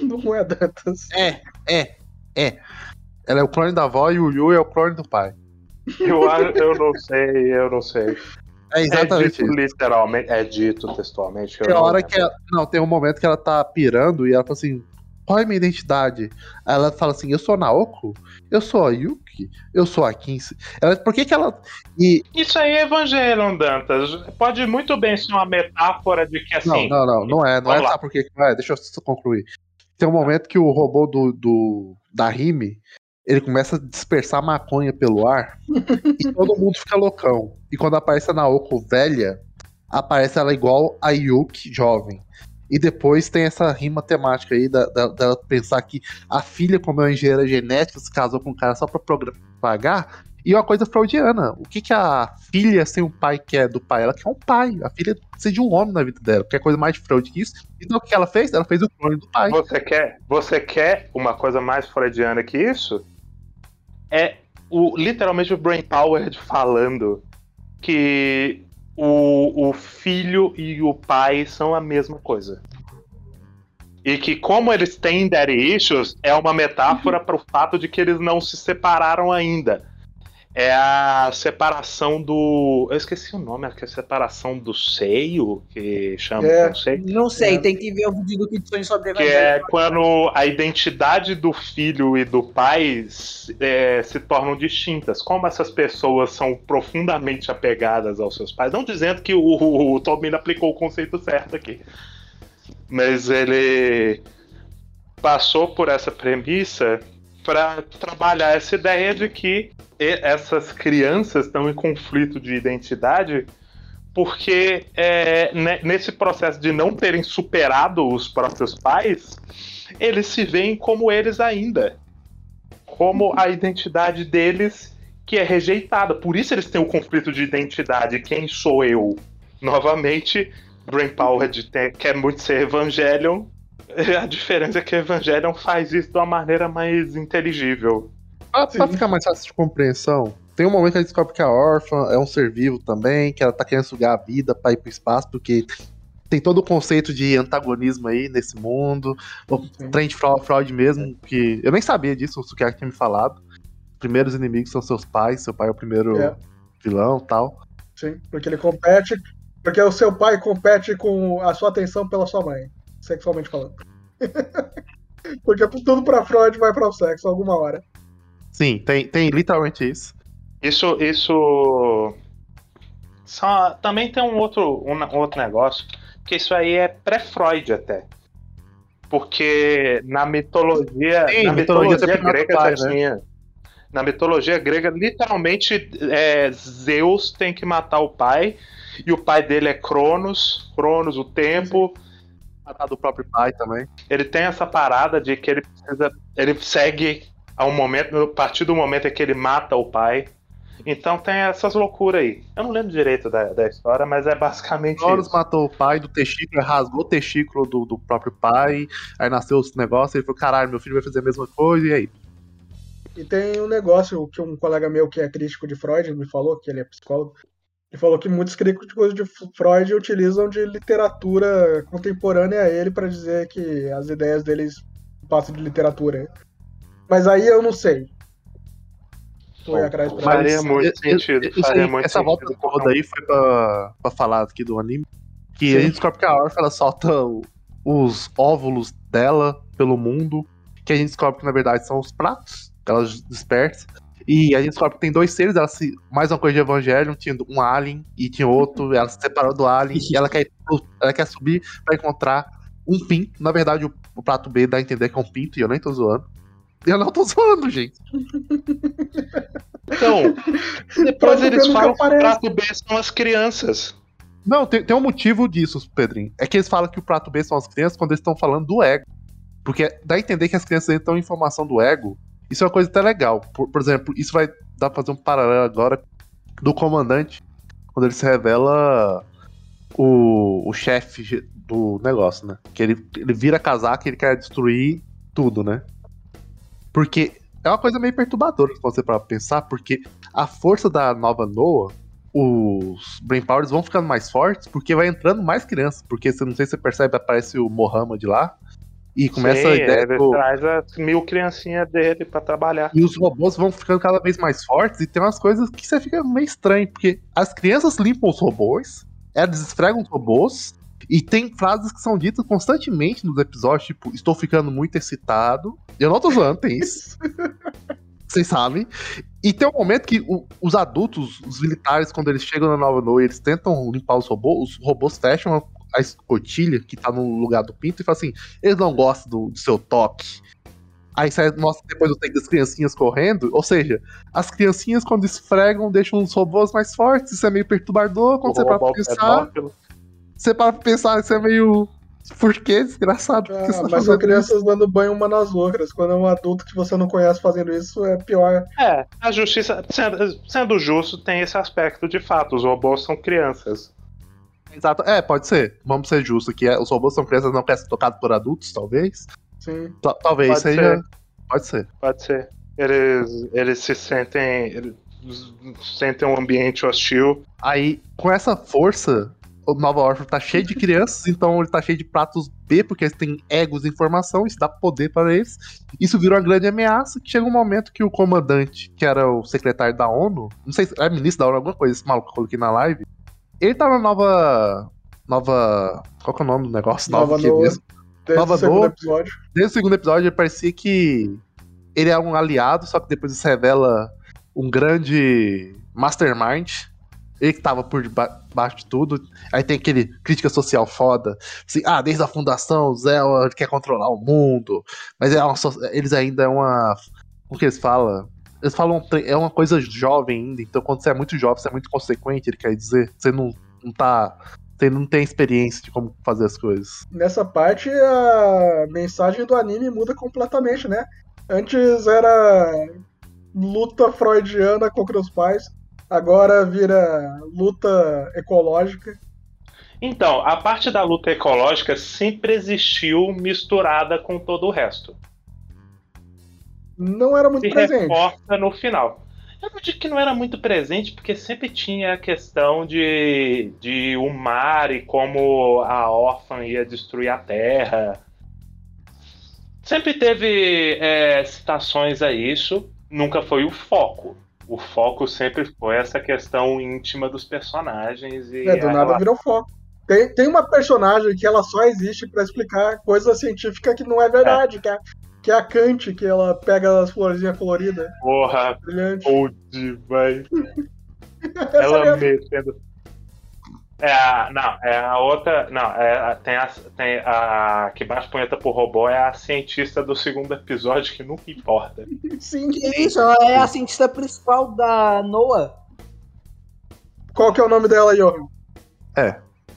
Não é Dantas. É, é. Ela é o clone da avó e o Yu é o clone do pai. Eu, acho- eu não sei, eu não sei. É É exatamente dito isso. literalmente, é dito textualmente. Tem não hora lembro. que ela, Não, tem um momento que ela tá pirando e ela fala assim: qual é a minha identidade? Ela fala assim: eu sou a Naoko, eu sou a Yuki, eu sou a Kinsey. Ela, por que que ela. E. Isso aí é Evangelion, Dantas. Pode muito bem ser uma metáfora de que Não, assim. não, não, não é. Não é Vamos lá. sabe por que que não é? Deixa eu só concluir. Tem um momento que o robô do, do da Rime ele começa a dispersar maconha pelo ar e todo mundo fica loucão. E quando aparece a Naoko velha, aparece ela igual a Yuki jovem. E depois tem essa rima temática aí da- da- dela pensar que a filha, como é uma engenheira genética, se casou com um cara só pra pagar. E uma coisa freudiana. O que, que a filha sem um pai quer do pai? Ela quer um pai. A filha precisa de um homem na vida dela. Quer coisa mais de Freud que isso. Então o que ela fez? Ela fez o clone do pai. Você quer, você quer uma coisa mais freudiana que isso? É o, literalmente o Brain Power falando que o, o filho e o pai são a mesma coisa. E que como eles têm daddy issues, é uma metáfora para o fato de que eles não se separaram ainda. É a separação do. Eu esqueci o nome, acho que é a separação do seio, que chama, É. não sei. Não sei, É. tem que ver o vídeo do Kitsune sobre Que é quando a identidade do filho e do pai é, se tornam distintas. Como essas pessoas são profundamente apegadas aos seus pais. Não dizendo que o, o, o aplicou o conceito certo aqui. Mas ele passou por essa premissa para trabalhar essa ideia de que essas crianças estão em conflito de identidade porque é, ne- nesse processo de não terem superado os próprios pais, eles se veem como eles ainda. Como a identidade deles que é rejeitada. Por isso eles têm o conflito de identidade. Quem sou eu? Novamente, Brain Power de ter- quer muito ser Evangelion. A diferença é que Evangelion faz isso de uma maneira mais inteligível. Pra, pra ficar mais fácil de compreensão, tem um momento que a gente descobre que a órfã é um ser vivo também, que ela tá querendo sugar a vida pra ir pro espaço, porque tem todo o conceito de antagonismo aí nesse mundo. O Sim. trem de Freud, Freud mesmo, que eu nem sabia disso, o Sukiaki tinha me falado. Os primeiros inimigos são seus pais, seu pai é o primeiro É. vilão tal. Sim, porque ele compete. Porque o seu pai compete com a sua atenção pela sua mãe, sexualmente falando. porque tudo pra Freud vai para o sexo alguma hora. Sim, tem, tem literalmente isso. Isso, isso. Só, também tem um outro, um, outro negócio, que isso aí é pré-Freud até. Porque na mitologia, Sim, na mitologia mitologia grega já né? tinha. Na mitologia grega, literalmente, é, Zeus tem que matar o pai, e o pai dele é Cronos, Cronos, o tempo. Matar do próprio pai também. Ele tem essa parada de que ele precisa. Ele segue a um momento, a partir do momento em que ele mata o pai. Então tem essas loucuras aí. Eu não lembro direito da, da história, mas é basicamente Horus matou o pai do testículo, rasgou o testículo do, do próprio pai, aí nasceu esse negócio, ele falou, caralho, meu filho vai fazer a mesma coisa, e aí? E tem um negócio que um colega meu que é crítico de Freud me falou, que ele é psicólogo, ele falou que muitos críticos de Freud utilizam de literatura contemporânea a ele para dizer que as ideias deles passam de literatura. Mas aí eu não sei. Foi atrás pra Faria isso. muito eu- sentido. eu- faria muito essa sentido volta toda aí foi pra, pra falar aqui do anime. Que a Sim. gente descobre que a Orpha ela solta os óvulos dela pelo mundo. Que a gente descobre que na verdade são os pratos que ela dispersa. E a gente descobre que tem dois seres, ela se, mais uma coisa de Evangelion, tinha um alien e tinha outro, ela se separou do alien e ela quer, ela quer subir pra encontrar um pinto. Na verdade, o, o prato B dá a entender que é um pinto, e eu nem tô zoando. Eu não tô zoando, gente. Então, depois Prato eles falam que o prato B são as crianças. Não, tem, tem um motivo disso, Pedrinho. É que eles falam que o prato B são as crianças quando eles estão falando do ego. Porque dá a entender que as crianças estão em informação do ego. Isso é uma coisa até legal. Por, por exemplo, isso vai dar pra fazer um paralelo agora do comandante, quando ele se revela o, o chefe do negócio, né? Que ele, ele vira casaca e ele quer destruir tudo, né? Porque é uma coisa meio perturbadora se você para pensar, porque a força da nova Noah, os Brain Powers vão ficando mais fortes porque vai entrando mais crianças. Porque você não sei se você percebe, aparece o Mohammed lá. E começa Sim, a ideia. ele do- traz as mil criancinhas dele pra trabalhar. E os robôs vão ficando cada vez mais fortes e tem umas coisas que você fica meio estranho, porque as crianças limpam os robôs, elas esfregam os robôs, e tem frases que são ditas constantemente nos episódios, tipo, estou ficando muito excitado. Eu não tô zoando, tem isso. Vocês sabem. E tem um momento que o- os adultos, os militares, quando eles chegam na Nova Noite, eles tentam limpar os robôs, os robôs fecham a escotilha que tá no lugar do pinto e falam assim: eles não gostam do, do seu toque. Aí sai, mostra depois o take das criancinhas correndo. Ou seja, as criancinhas, quando esfregam, deixam os robôs mais fortes. Isso é meio perturbador. Quando você para pra robô pensar, pedófilo. você para pra pensar, isso é meio. Por que, desgraçado? Que Ah, você tá mas são crianças dando banho uma nas outras. Quando é um adulto que você não conhece fazendo isso, é pior. É, a justiça, sendo, sendo justo, tem esse aspecto de fato. Os robôs são crianças. Exato. É, pode ser. Vamos ser justos é, Os robôs são crianças não querem ser tocados por adultos, talvez. Sim. Ta- Talvez Pode seja. ser. Pode ser. Pode ser. Eles, eles se sentem. Eles sentem um ambiente hostil. Aí, com essa força, o Nova Orphan tá cheio de crianças, então ele tá cheio de pratos B, porque eles têm egos de informação, isso dá poder para eles. Isso virou uma grande ameaça, que chega um momento que o comandante, que era o secretário da ONU, não sei se é ministro da ONU, alguma coisa, esse maluco que eu coloquei na live, ele tá na nova. Nova. Qual que é o nome do negócio? Nova que Noah. mesmo? Desde Nova o segundo episódio. Desde o segundo episódio, ele parecia que ele é um aliado, só que depois se revela um grande mastermind. Ele que tava por deba- debaixo de tudo. Aí tem aquele crítica social foda. Assim, ah, desde a fundação, o Zé quer controlar o mundo. Mas é uma eles ainda é uma. Como que eles falam? Eles falam é uma coisa jovem ainda. Então quando você é muito jovem, você é muito consequente, ele quer dizer. Você não, não tá. Você não tem experiência de como fazer as coisas. Nessa parte, a mensagem do anime muda completamente, né? Antes era luta freudiana contra os pais, agora vira luta ecológica. Então, a parte da luta ecológica sempre existiu misturada com todo o resto. Não era muito Se presente. reforça no final. Eu não digo que não era muito presente, porque sempre tinha a questão de, de o mar e como a órfã ia destruir a terra. Sempre teve é, citações a isso, nunca foi o foco. O foco sempre foi essa questão íntima dos personagens e É, do nada relação- virou foco. Tem, tem uma personagem que ela só existe pra explicar coisa científica que não é verdade, que, é, que é a Kant, que ela pega as florzinhas coloridas, Porra, brilhante. old, vai. Essa Ela mesmo. metendo. É a, não, é a outra. Não, é, a- tem, a, tem a que bate punheta pro robô é a cientista do segundo episódio que nunca importa. Sim. Que isso, ela é a cientista principal da Noah. Qual que é o nome dela, Johan?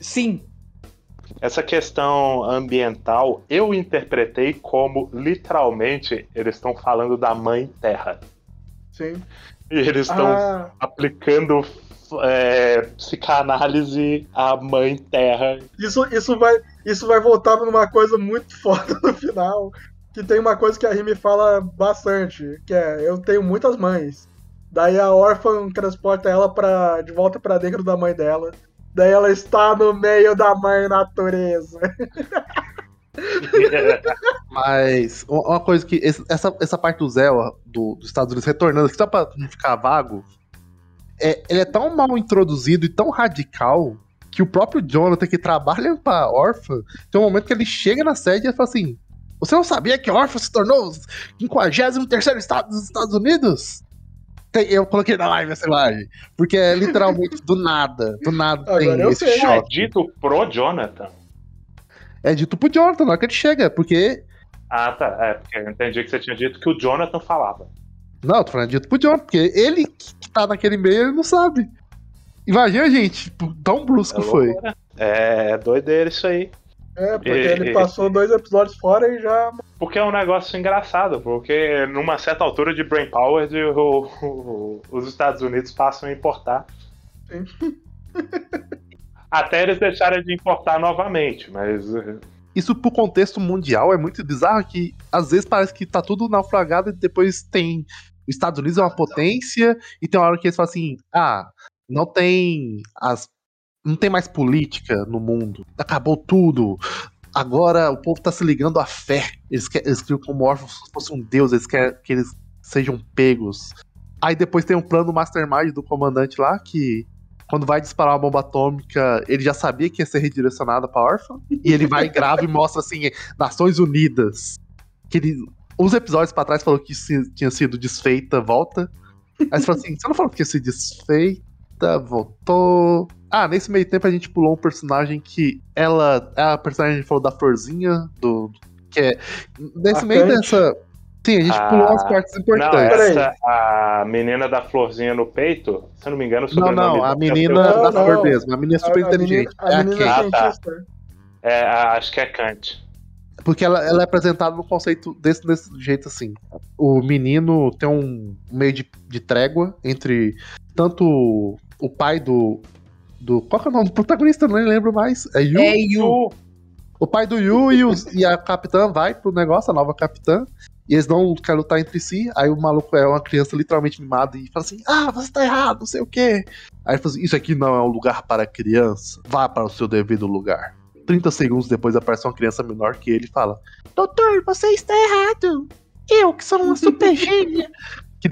Sim. Essa questão ambiental eu interpretei como literalmente eles estão falando da mãe terra. Sim. E eles estão Ah, aplicando é, psicanálise à mãe terra. isso, isso, vai, isso vai voltar numa coisa muito foda no final. Que tem uma coisa que a Rimi fala bastante, que é eu tenho muitas mães. Daí a órfã transporta ela pra, de volta pra dentro da mãe dela. Daí ela está no meio da mãe natureza. Mas uma coisa que. Essa, essa parte do Zé, do, dos Estados Unidos, retornando só pra não ficar vago. É, ele é tão mal introduzido e tão radical que o próprio Jonathan, que trabalha pra órfã, tem um momento que ele chega na sede e fala assim: Você não sabia que órfã se tornou o 53 estado dos Estados Unidos? Tem- eu coloquei na live essa imagem. Porque é literalmente do nada. Do nada Agora tem eu esse sei. É choque. dito pro Jonathan. É dito pro Jonathan na hora que ele chega, porque Ah, tá. É, porque eu entendi que você tinha dito que o Jonathan falava. Não, tô falando dito pro John, porque ele que tá naquele meio, ele não sabe. Imagina, gente, tipo, tão brusco É foi. loucura. É doideira isso aí. É, porque E- ele e- passou dois episódios fora e já. Porque é um negócio engraçado, porque numa certa altura de Brain Power de- o- o- os Estados Unidos passam a importar. Sim. Até eles deixarem de importar novamente, mas eh, isso pro contexto mundial é muito bizarro que às vezes parece que tá tudo naufragado e depois tem. Os Estados Unidos é uma potência e tem uma hora que eles falam assim: ah, não tem as. Não tem mais política no mundo. Acabou tudo. Agora o povo tá se ligando à fé. Eles, quer, eles criam como órfãos se fosse um deus, eles querem que eles sejam pegos. Aí depois tem um plano mastermind do comandante lá que quando vai disparar uma bomba atômica, ele já sabia que ia ser redirecionada pra órfã. E ele vai grava e mostra assim, Nações Unidas. Que ele. Uns episódios pra trás falou que se- tinha sido desfeita, volta. Aí você falou assim: você não falou que ser desfeita, voltou. Ah, nesse meio tempo a gente pulou um personagem que ela. É a personagem que a gente falou da florzinha, do. Que é. Nesse A meio Kant. dessa. Sim, a gente Ah, pulou umas partes Não, importantes. Peraí. essa, a menina da florzinha no peito, se eu não me engano, o Não, não, a menina Não, da não. flor mesmo. A menina é super A- a inteligente. menina- A é a menina Kate. Ah, tá. É, a- acho que é Kant. Porque ela, ela é apresentada no conceito desse, desse jeito assim. O menino tem um meio de, de trégua entre tanto o pai do. Do qual que é o nome do protagonista? Eu nem lembro mais. É Yu. É Yu. O pai do Yu e, os- e a capitã vai pro negócio, a nova capitã. E eles não querem lutar entre si. Aí o maluco é uma criança literalmente mimada e fala assim: Ah, você tá errado, não sei o quê. Aí ele fala assim: Isso aqui não é um lugar para criança. Vá para o seu devido lugar. 30 segundos depois aparece uma criança menor que ele e fala: Doutor, você está errado. Eu, que sou uma super gênia.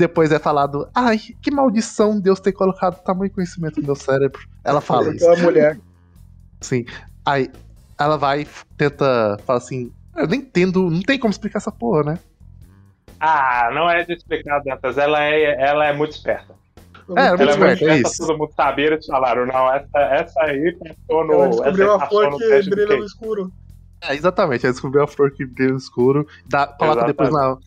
Depois é falado: Ai, que maldição Deus ter colocado tamanho conhecimento no meu cérebro. Ela fala isso. Aquela mulher. Sim. Aí ela vai, tenta, fala assim: Eu nem entendo, não tem como explicar essa porra, né? Ah, não é de explicar, Dantas. Ela é, ela é muito esperta. É, Ela é muito esperta, é esperta, isso. todo mundo sabia. Eles falaram, não, essa, essa aí passou no. Ela descobriu essa a flor que brilha no escuro. É, exatamente. Ela descobriu a flor que brilha no escuro. Dá, coloca Exatamente. depois na.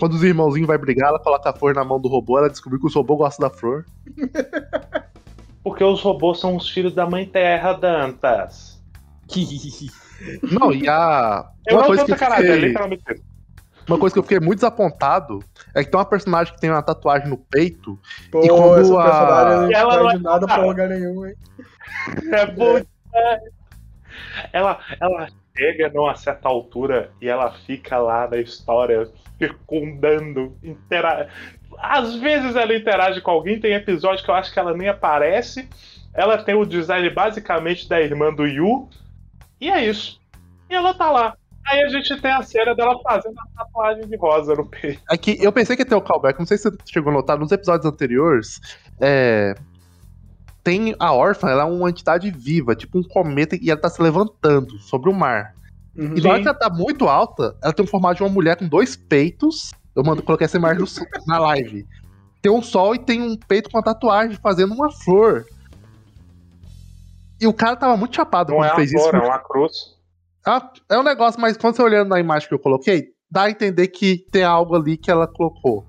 Quando os irmãozinhos vai brigar, ela coloca a flor na mão do robô, ela descobriu que os robôs gostam da flor. Porque os robôs são os filhos da mãe terra, Dantas. Não, e a. Eu Uma não coisa, tô que eu sacanagem, é fiquei, literalmente isso. uma coisa que eu fiquei muito desapontado é que tem uma personagem que tem uma tatuagem no peito. Pô, E quando essa a- personagem E ela não não vai é de nada pra lugar nenhum, hein? É bom demais. Ela, ela chega numa certa altura e ela fica lá na história circundando, intera... Às vezes ela interage com alguém, tem episódio que eu acho que ela nem aparece. Ela tem o design basicamente da irmã do Yu. E é isso. E ela tá lá. Aí a gente tem a cena dela fazendo a tatuagem de rosa no peito. É que eu pensei que ia ter o callback, não sei se você chegou a notar, nos episódios anteriores, é, tem a órfã, ela é uma entidade viva, tipo um cometa, e ela tá se levantando sobre o mar. Uhum. E na hora que ela tá muito alta, ela tem o formato de uma mulher com dois peitos. Eu mando colocar essa imagem no na live. Tem um sol e tem um peito com uma tatuagem fazendo uma flor. E o cara tava muito chapado Não quando é fez isso. flor, é uma cruz. Ah, é um negócio, mas quando você olhando na imagem que eu coloquei, dá a entender que tem algo ali que ela colocou.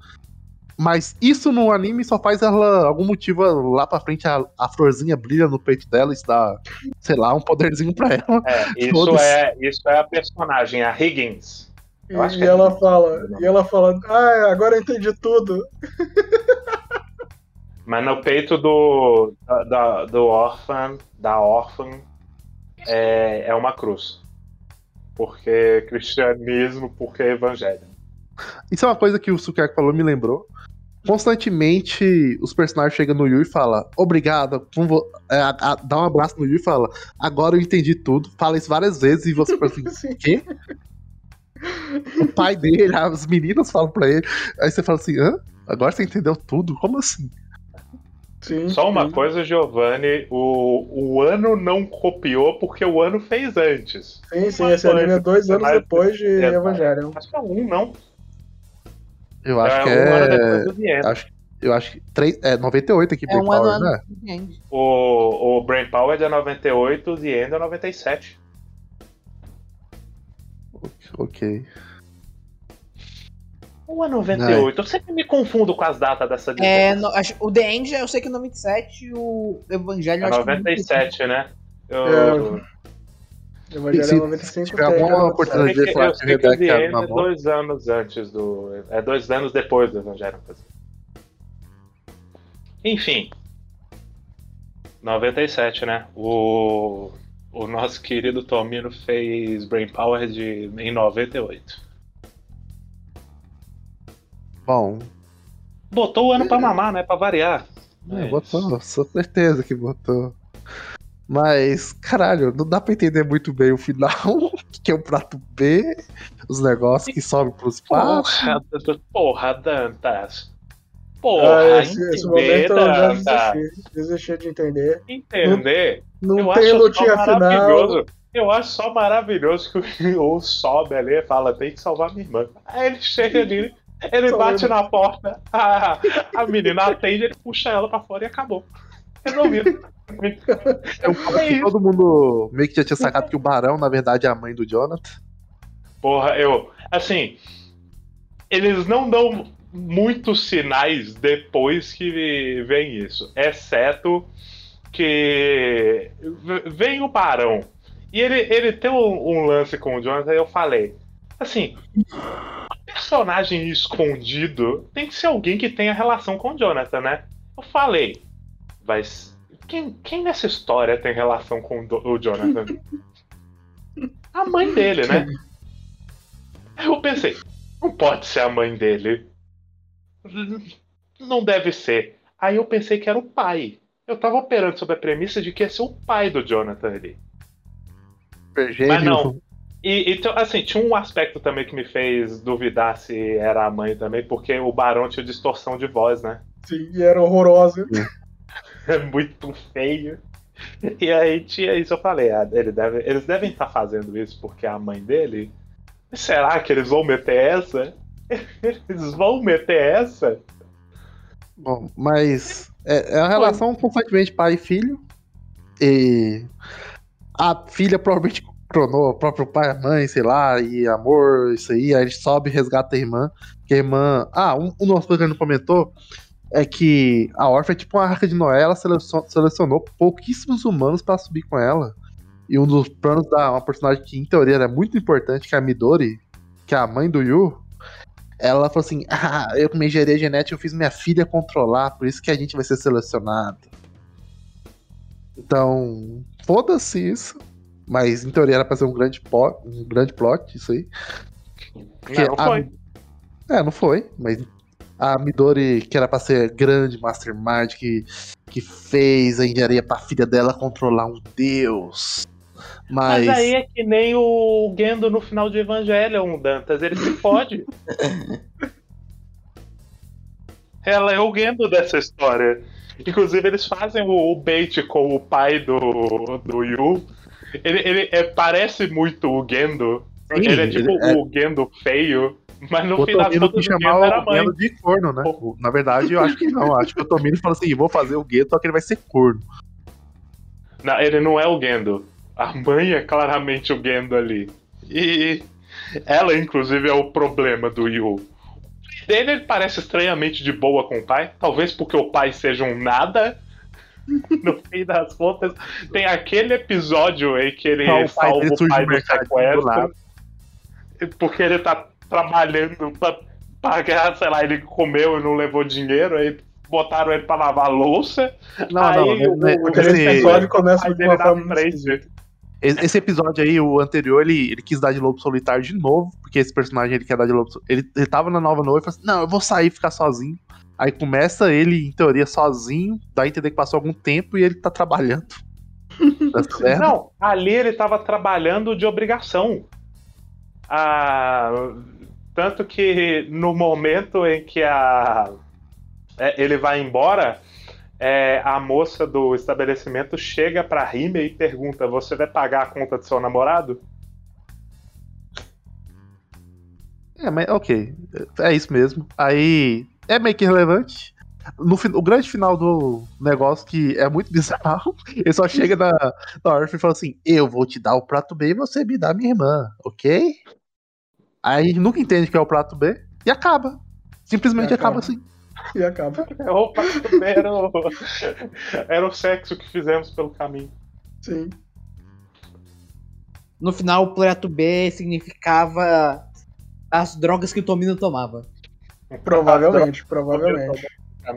Mas isso no anime só faz ela, algum motivo lá pra frente, a, a florzinha brilha no peito dela, isso dá, sei lá, um poderzinho pra ela. É, isso Todos. é, isso é a personagem, a Higgins. E, Eu acho que e é ela fala, e ela fala, ah, agora eu entendi tudo. Mas no peito do, da, da- do órfã, da órfã, é, é uma cruz. Porque cristianismo, porque evangelho. Isso é uma coisa que o Sukiyaki falou, me lembrou. Constantemente os personagens chegam no Yu e falam, obrigado, é, a- a- dá um abraço no Yu e fala, agora eu entendi tudo. Fala isso várias vezes e você fala assim, Sim. quê? O pai dele, as meninas falam pra ele. Aí você fala assim, hã? Agora você entendeu tudo? Como assim? Sim, Só uma sim. coisa, Giovanni, o, o ano não copiou porque o ano fez antes. Sim, sim, esse anime é dois anos Mas- depois de é, Evangelion. Acho que é um, não. Eu acho que um ano é. depois do The End. Acho, eu acho que. Três, é 98 aqui, É um Big Power, ano né? antes. O, o Brain Power é 98, The End é 97. Ok. Ou é 98? Eu sempre me confundo com as datas dessa É, no- acho- o The End eu sei que é 97 e o Evangelho É eu acho que é 97, né? Eu, É, Evangelion Se- 95 se tiver alguma oportunidade- que, falar que uma é dois anos antes do. É dois anos depois do Evangelho. quer dizer. Enfim. 97, né? O. O nosso querido Tomino fez Brain Power de, em 98. Bom, Botou o ano pra mamar, né? Pra variar. é, Mas- botou, sou certeza que botou. Mas, caralho, não dá pra entender muito bem o final, que é o prato B, os negócios que sobem pro espaço. Porra, porra, Dantas. Porra, Ah, esse, esse momento eu já Dantas. desisti, desisti de entender. Entender. Não eu tem acho lutinha só final. maravilhoso. Eu acho só maravilhoso que o o sobe ali e fala, tem que salvar minha irmã. Aí ele chega ali, ele Só bate lembra. na porta, a, a menina atende, ele puxa ela pra fora e acabou. Resolvido. É um fato que todo mundo meio que já tinha sacado que o Barão, na verdade, é a mãe do Jonathan. Porra, eu. Assim. Eles não dão muitos sinais depois que vem isso. Exceto que. Vem o Barão. E ele, ele tem um, um lance com o Jonathan, eu falei. Assim. Personagem escondido tem que ser alguém que tenha relação com o Jonathan, né? Eu falei. Mas. Quem, quem nessa história tem relação com o Jonathan? A mãe dele, né? Eu pensei, não pode ser a mãe dele. Não deve ser. Aí eu pensei que era o pai. Eu tava operando sob a premissa de que ia ser o pai do Jonathan ali. Gênio. não. E, então, assim, tinha um aspecto também que me fez duvidar se era a mãe também, porque o Barão tinha distorção de voz, né? Sim, e era horrorosa. É muito feio. E aí tinha isso, eu falei, ah, ele deve, eles devem estar fazendo isso porque é a mãe dele. Será que eles vão meter essa? Eles vão meter essa? Bom, mas é, é uma relação constantemente pai e filho. E a filha provavelmente cronou o próprio pai, a mãe, sei lá, e amor, isso aí. Aí ele sobe e resgata a irmã. Que a irmã. Ah, um, um ele não comentou é que a órfã é tipo uma arca de Noé, ela selecion- selecionou pouquíssimos humanos pra subir com ela. E um dos planos da uma personagem que, em teoria, era muito importante, que é a Midori, que é a mãe do Yu, ela falou assim: Ah, eu com minha engenharia genética eu fiz minha filha controlar, por isso que a gente vai ser selecionado. Então, foda-se isso. Mas em teoria era pra ser um grande, po- um grande plot, isso aí. Porque não, não a- foi. É, não foi, mas a Midori, que era pra ser grande mastermind, que, que fez a engenharia pra filha dela controlar um deus. Mas, Mas aí é que nem o Gendo no final de Evangelion, Dantas, ele se fode. Ela é o Gendo dessa história. Inclusive, eles fazem o, o bait com o pai do, do Yu. Ele, ele é- parece muito o Gendo. Sim, ele é tipo ele é- o Gendo feio. Mas no das Tomino contas, chamar era o. Gendo de corno, né? O- Na verdade, eu acho que não. Acho que o Tomino fala assim: vou fazer o Gueto, só que ele vai ser corno. Não, ele não é o Gendo. A mãe é claramente o Gendo ali. E ela, inclusive, é o problema do Yu. Dele ele parece estranhamente de boa com o pai. Talvez porque o pai seja um nada. No fim das contas, tem aquele episódio aí que ele Só o pai salva o pai do do sequestro. Porque ele tá trabalhando pra pagar, sei lá, ele comeu e não levou dinheiro, aí botaram ele pra lavar a louça. Não, aí não, o, né, o, esse- episódio começa de uma forma. Esse episódio aí, o anterior, ele, ele quis dar de lobo solitário de novo, porque esse personagem ele quer dar de lobo solitário. Ele, ele tava na nova noiva e falou assim: Não, eu vou sair e ficar sozinho. Aí começa ele, em teoria, sozinho, dá a entender que passou algum tempo e ele tá trabalhando. Tá? Não, ali ele tava trabalhando de obrigação. Ah, tanto que no momento em que a, é, ele vai embora, é, a moça do estabelecimento chega pra Rime e pergunta: Você vai pagar a conta do seu namorado? É, mas ok. É isso mesmo. Aí é meio que irrelevante. No, o grande final do negócio, que é muito bizarro, ele só chega na, na Earth e fala assim: Eu vou te dar o prato B e você me dá minha irmã, ok? Aí nunca entende o que é o prato B e acaba. Simplesmente E acaba acaba. assim. E acaba. Opa, era o, era o sexo que fizemos pelo caminho. Sim. No final, o prato B significava as drogas que o Tomino tomava. Provavelmente, provavelmente.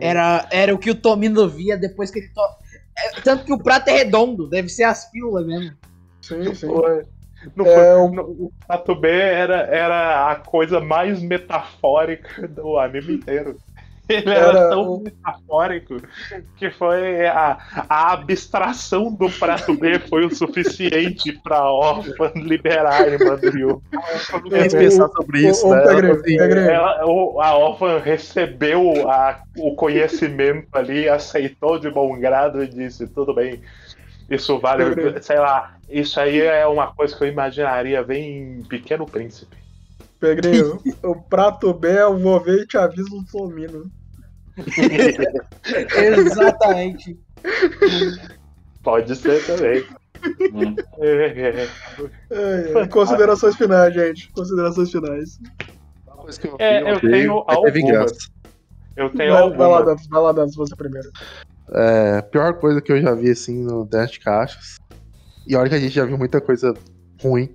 Era, era o que o Tomino via depois que ele to... É, Tanto que o prato é redondo, deve ser as pílulas mesmo. Sim, sim. Foi. Não É, foi- o- no- o Prato B era, era a coisa mais metafórica do anime inteiro. Ele era, Era tão o- metafórico que foi a, a abstração do prato B foi o suficiente pra órfã liberar a irmã do Ryu. Eu pensar sobre isso, ô, né? Assim, Ela, o- a órfã recebeu a- o conhecimento ali, aceitou de bom grado e disse: tudo bem, isso vale, sei lá, isso aí é uma coisa que eu imaginaria ver em Pequeno Príncipe. Pedrinho, o prato B eu vou ver e te aviso no Flomino. Exatamente. Pode ser também. É, é. Considerações finais, gente. Considerações finais. eu, É, eu tenho algumas. Eu tenho Vai, vai lá, vai lá, Dantas, você primeiro. É, a pior coisa que eu já vi assim no 10 de caixas. E olha que a gente já viu muita coisa ruim.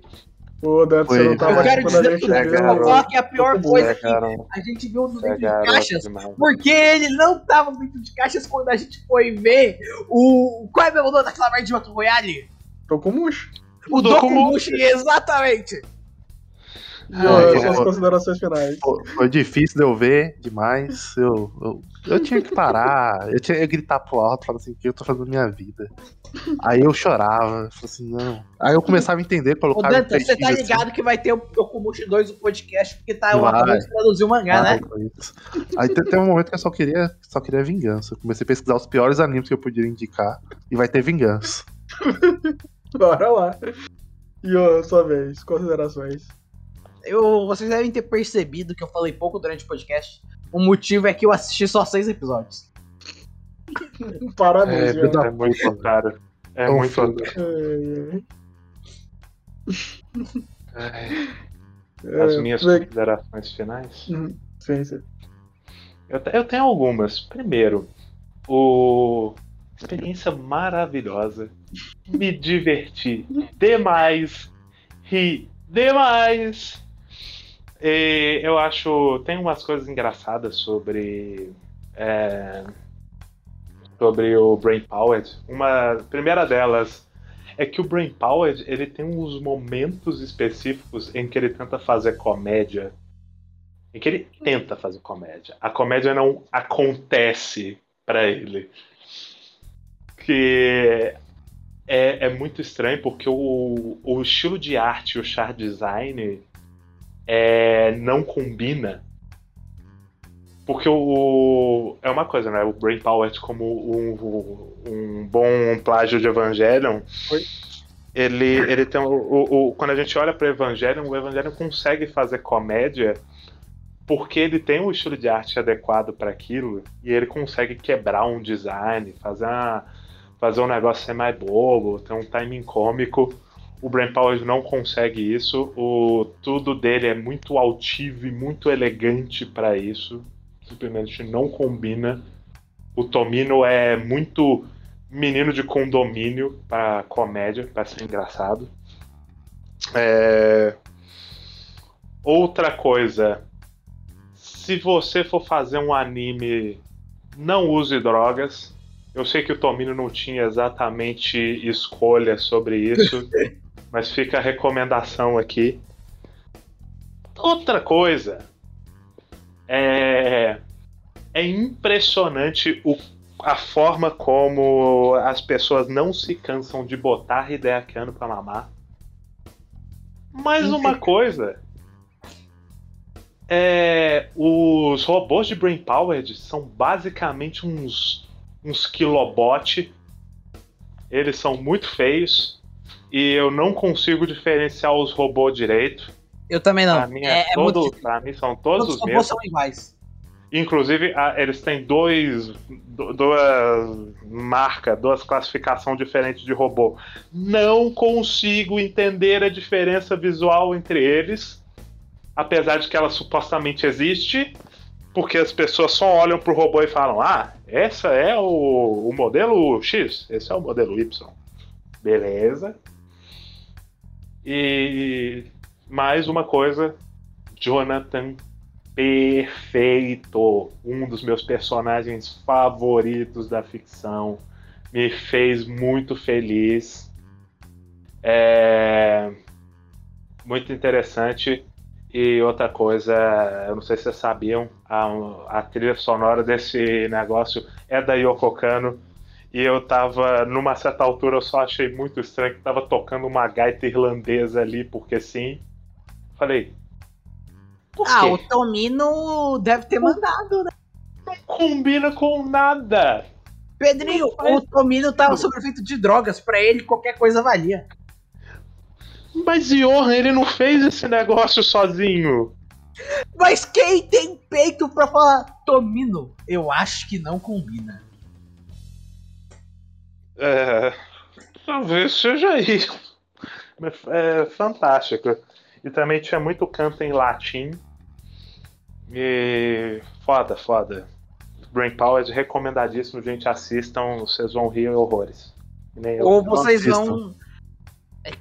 Ô, Dantas, você Foi. não tava Eu quero dizer gente que É, vou falar que é a pior coisa É, que cara. a gente viu no É dentro de garoto caixas. demais. Porque ele não tava dentro de caixas quando a gente foi ver o. Qual é o nome daquela merda de Battle Royale? Tô com murcho. O. Dokumushi, exatamente. Eu- suas considerações finais. Foi difícil de eu ver demais. Eu, eu, eu tinha que parar. Eu tinha que gritar pro alto, falar assim, o que eu tô fazendo na minha vida? Aí eu chorava, eu falei assim, não. Aí eu começava a entender, Ô, colocar. Dantas, você tá ligado que vai ter o Dokumushi 2 o podcast, porque tá o Vai. acabou de traduzir o mangá, Ah, né? Aí te- teve um momento que eu só queria, só queria vingança. Eu comecei a pesquisar os piores animes que eu podia indicar e vai ter vingança. Bora lá. E ó, sua vez, considerações. Eu, vocês devem ter percebido que eu falei pouco durante o podcast. O motivo é que eu assisti só seis episódios. Parabéns, É, É muito caro. É Tão muito Ai, ai. As É, minhas considerações finais. Hum, Sim, sim. Eu, eu tenho algumas. Primeiro, o experiência maravilhosa. Me diverti demais. Ri demais. E eu acho. Tem umas coisas engraçadas sobre. é, sobre o Brain Powered. Uma primeira delas é que o Brain Powered ele tem uns momentos específicos em que ele tenta fazer comédia em que ele tenta fazer comédia. A comédia não acontece pra ele. Que é, é muito estranho porque o, o estilo de arte o char design é, não combina. Porque o, é uma coisa, né? O Brain Power como um, um bom plágio de Evangelion. Oi? Ele, ele tem o, o- o- quando a gente olha para Evangelion, o Evangelion consegue fazer comédia porque ele tem um estilo de arte adequado para aquilo e ele consegue quebrar um design, fazer, uma, fazer um negócio ser mais bobo, ter um timing cômico. O Brain Power não consegue isso. O tudo dele é muito altivo e muito elegante para isso. Simplesmente não combina. O Tomino é muito menino de condomínio para comédia, para ser engraçado. É... Outra coisa, se você for fazer um anime, não use drogas. Eu sei que o Tomino não tinha exatamente escolha sobre isso, mas fica a recomendação aqui. Outra coisa, é, é impressionante o, a forma como as pessoas não se cansam de botar Hideakiano pra mamar. Mais uma coisa, é, os robôs de Brain Powered são basicamente uns, uns kilobot. Eles são muito feios. E eu não consigo diferenciar os robôs direito. Eu também não. Pra mim, é, é é muito todo, difícil. pra mim são todos Todos os os robôs mesmos. são iguais. Inclusive, eles têm dois, du- duas marcas, duas classificações diferentes de robô. Não consigo entender a diferença visual entre eles, apesar de que ela supostamente existe, porque as pessoas só olham pro robô e falam: Ah, essa é o, o modelo X, esse é o modelo Y. Beleza. E mais uma coisa, Jonathan perfeito. Um dos meus personagens favoritos da ficção. Me fez muito feliz. É muito interessante. E outra coisa, eu não sei se vocês sabiam, a, a trilha sonora desse negócio é da Yoko Kano. E eu tava, numa certa altura, eu só achei muito estranho que tava tocando uma gaita irlandesa ali, porque sim. Falei. Ah, o Tomino deve ter mandado, né? Não combina com nada. Pedrinho, o Tomino tava sob efeito de drogas. Pra ele, qualquer coisa valia. Mas Johan, ele não fez esse negócio sozinho. Mas quem tem peito pra falar Tomino? Eu acho que não combina. É, talvez seja isso. Mas É fantástico. E também tinha muito canto em latim. E foda, foda. Brain Power é recomendadíssimo, gente. Assistam, vocês vão rir horrores. Ou vocês assistam. vão.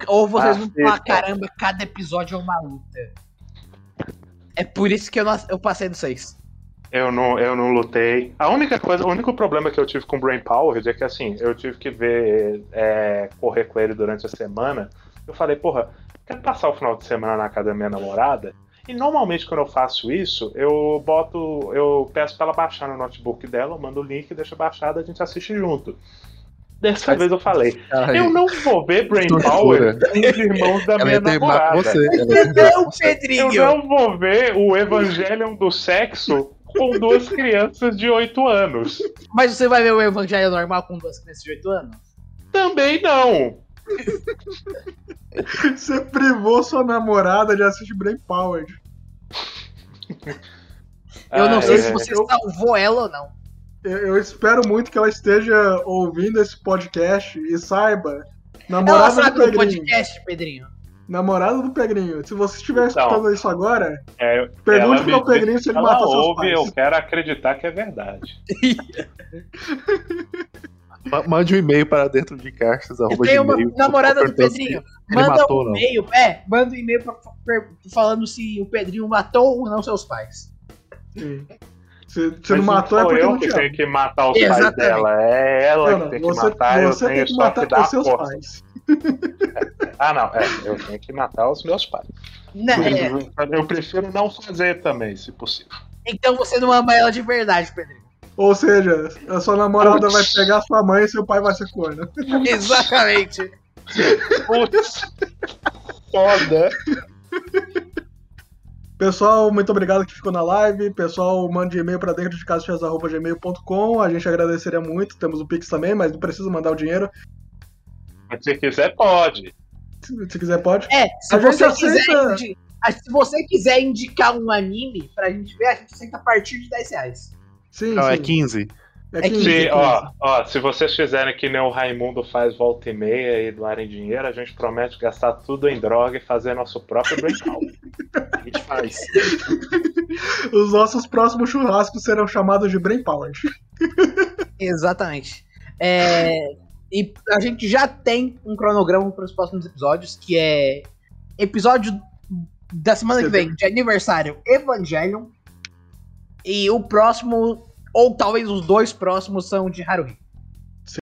Ou vocês vão falar, caramba, cada episódio é uma luta. É por isso que eu, não, eu passei do 6. Eu não, eu não lutei. A única coisa, o único problema que eu tive com Brain Power é que assim, eu tive que ver é, correr com ele durante a semana. Eu falei, porra, quero passar o final de semana na casa da minha namorada. E normalmente quando eu faço isso, eu boto, eu peço pra ela baixar no notebook dela, eu mando o link, deixa baixado, a gente assiste junto. Dessa Mas- vez eu falei, Ai, eu não vou ver Brain Tortura. Power com os irmãos da ela minha namorada. você. Ela com você. Eu Pedrinho! não vou ver o Evangelion do sexo com duas crianças de 8 anos. Mas você vai ver o Evangelho normal com duas crianças de 8 anos? Também não. Você privou sua namorada de assistir Brain Power. Eu não Ah, sei é. se você salvou ela ou não. Eu, eu espero muito que ela esteja ouvindo esse podcast e saiba. Ela Namorada do sabe do Pedrinho. podcast, Pedrinho. Namorada do Pedrinho. Se você estiver Então. escutando isso agora, É, pergunte pro Pedrinho disse se ele mata seus ouve, pais. eu quero acreditar que é verdade. Ma- Mande um e-mail para dentro de caixas. Eu arroba tenho uma namorada do Pedrinho. Manda matou, um não. e-mail, é, manda um e-mail falando se o Pedrinho matou ou não seus pais. Sim. Se, se não matou é sou porque eu não que te tenho que matar os pais Exatamente. dela. É ela Não, que não, tem que você, matar, eu você tenho tem que matar os seus pais. Ah, não, é, eu tenho que matar os meus pais. Né, é, Eu prefiro não fazer também, se possível. então você não ama ela de verdade, Pedrinho. Ou seja, a sua namorada Putz. vai pegar sua mãe e seu pai vai ser corno. Exatamente. Putz, foda. Pessoal, muito obrigado que ficou na live. Pessoal, mande e-mail para dentro de casas.gmail.com. A gente agradeceria muito. Temos o Pix também, mas não precisa mandar o dinheiro. Se quiser, pode. Se, se quiser, pode. É, se A você, quiser indi- ah, se você quiser indicar um anime pra gente ver, a gente aceita a partir de 10 reais. Sim, Não, sim. é 15. É É 15, Se, 15. ó, ó, se vocês fizerem que nem o Raimundo faz volta e meia e doarem dinheiro, a gente promete gastar tudo em droga e fazer nosso próprio breakout. A gente faz. Os nossos próximos churrascos serão chamados de Brain Power. Exatamente. É, e a gente já tem um cronograma para os próximos episódios, que é episódio da semana que vem, de aniversário Evangelion. E o próximo, ou talvez os dois próximos, são de Haruhi.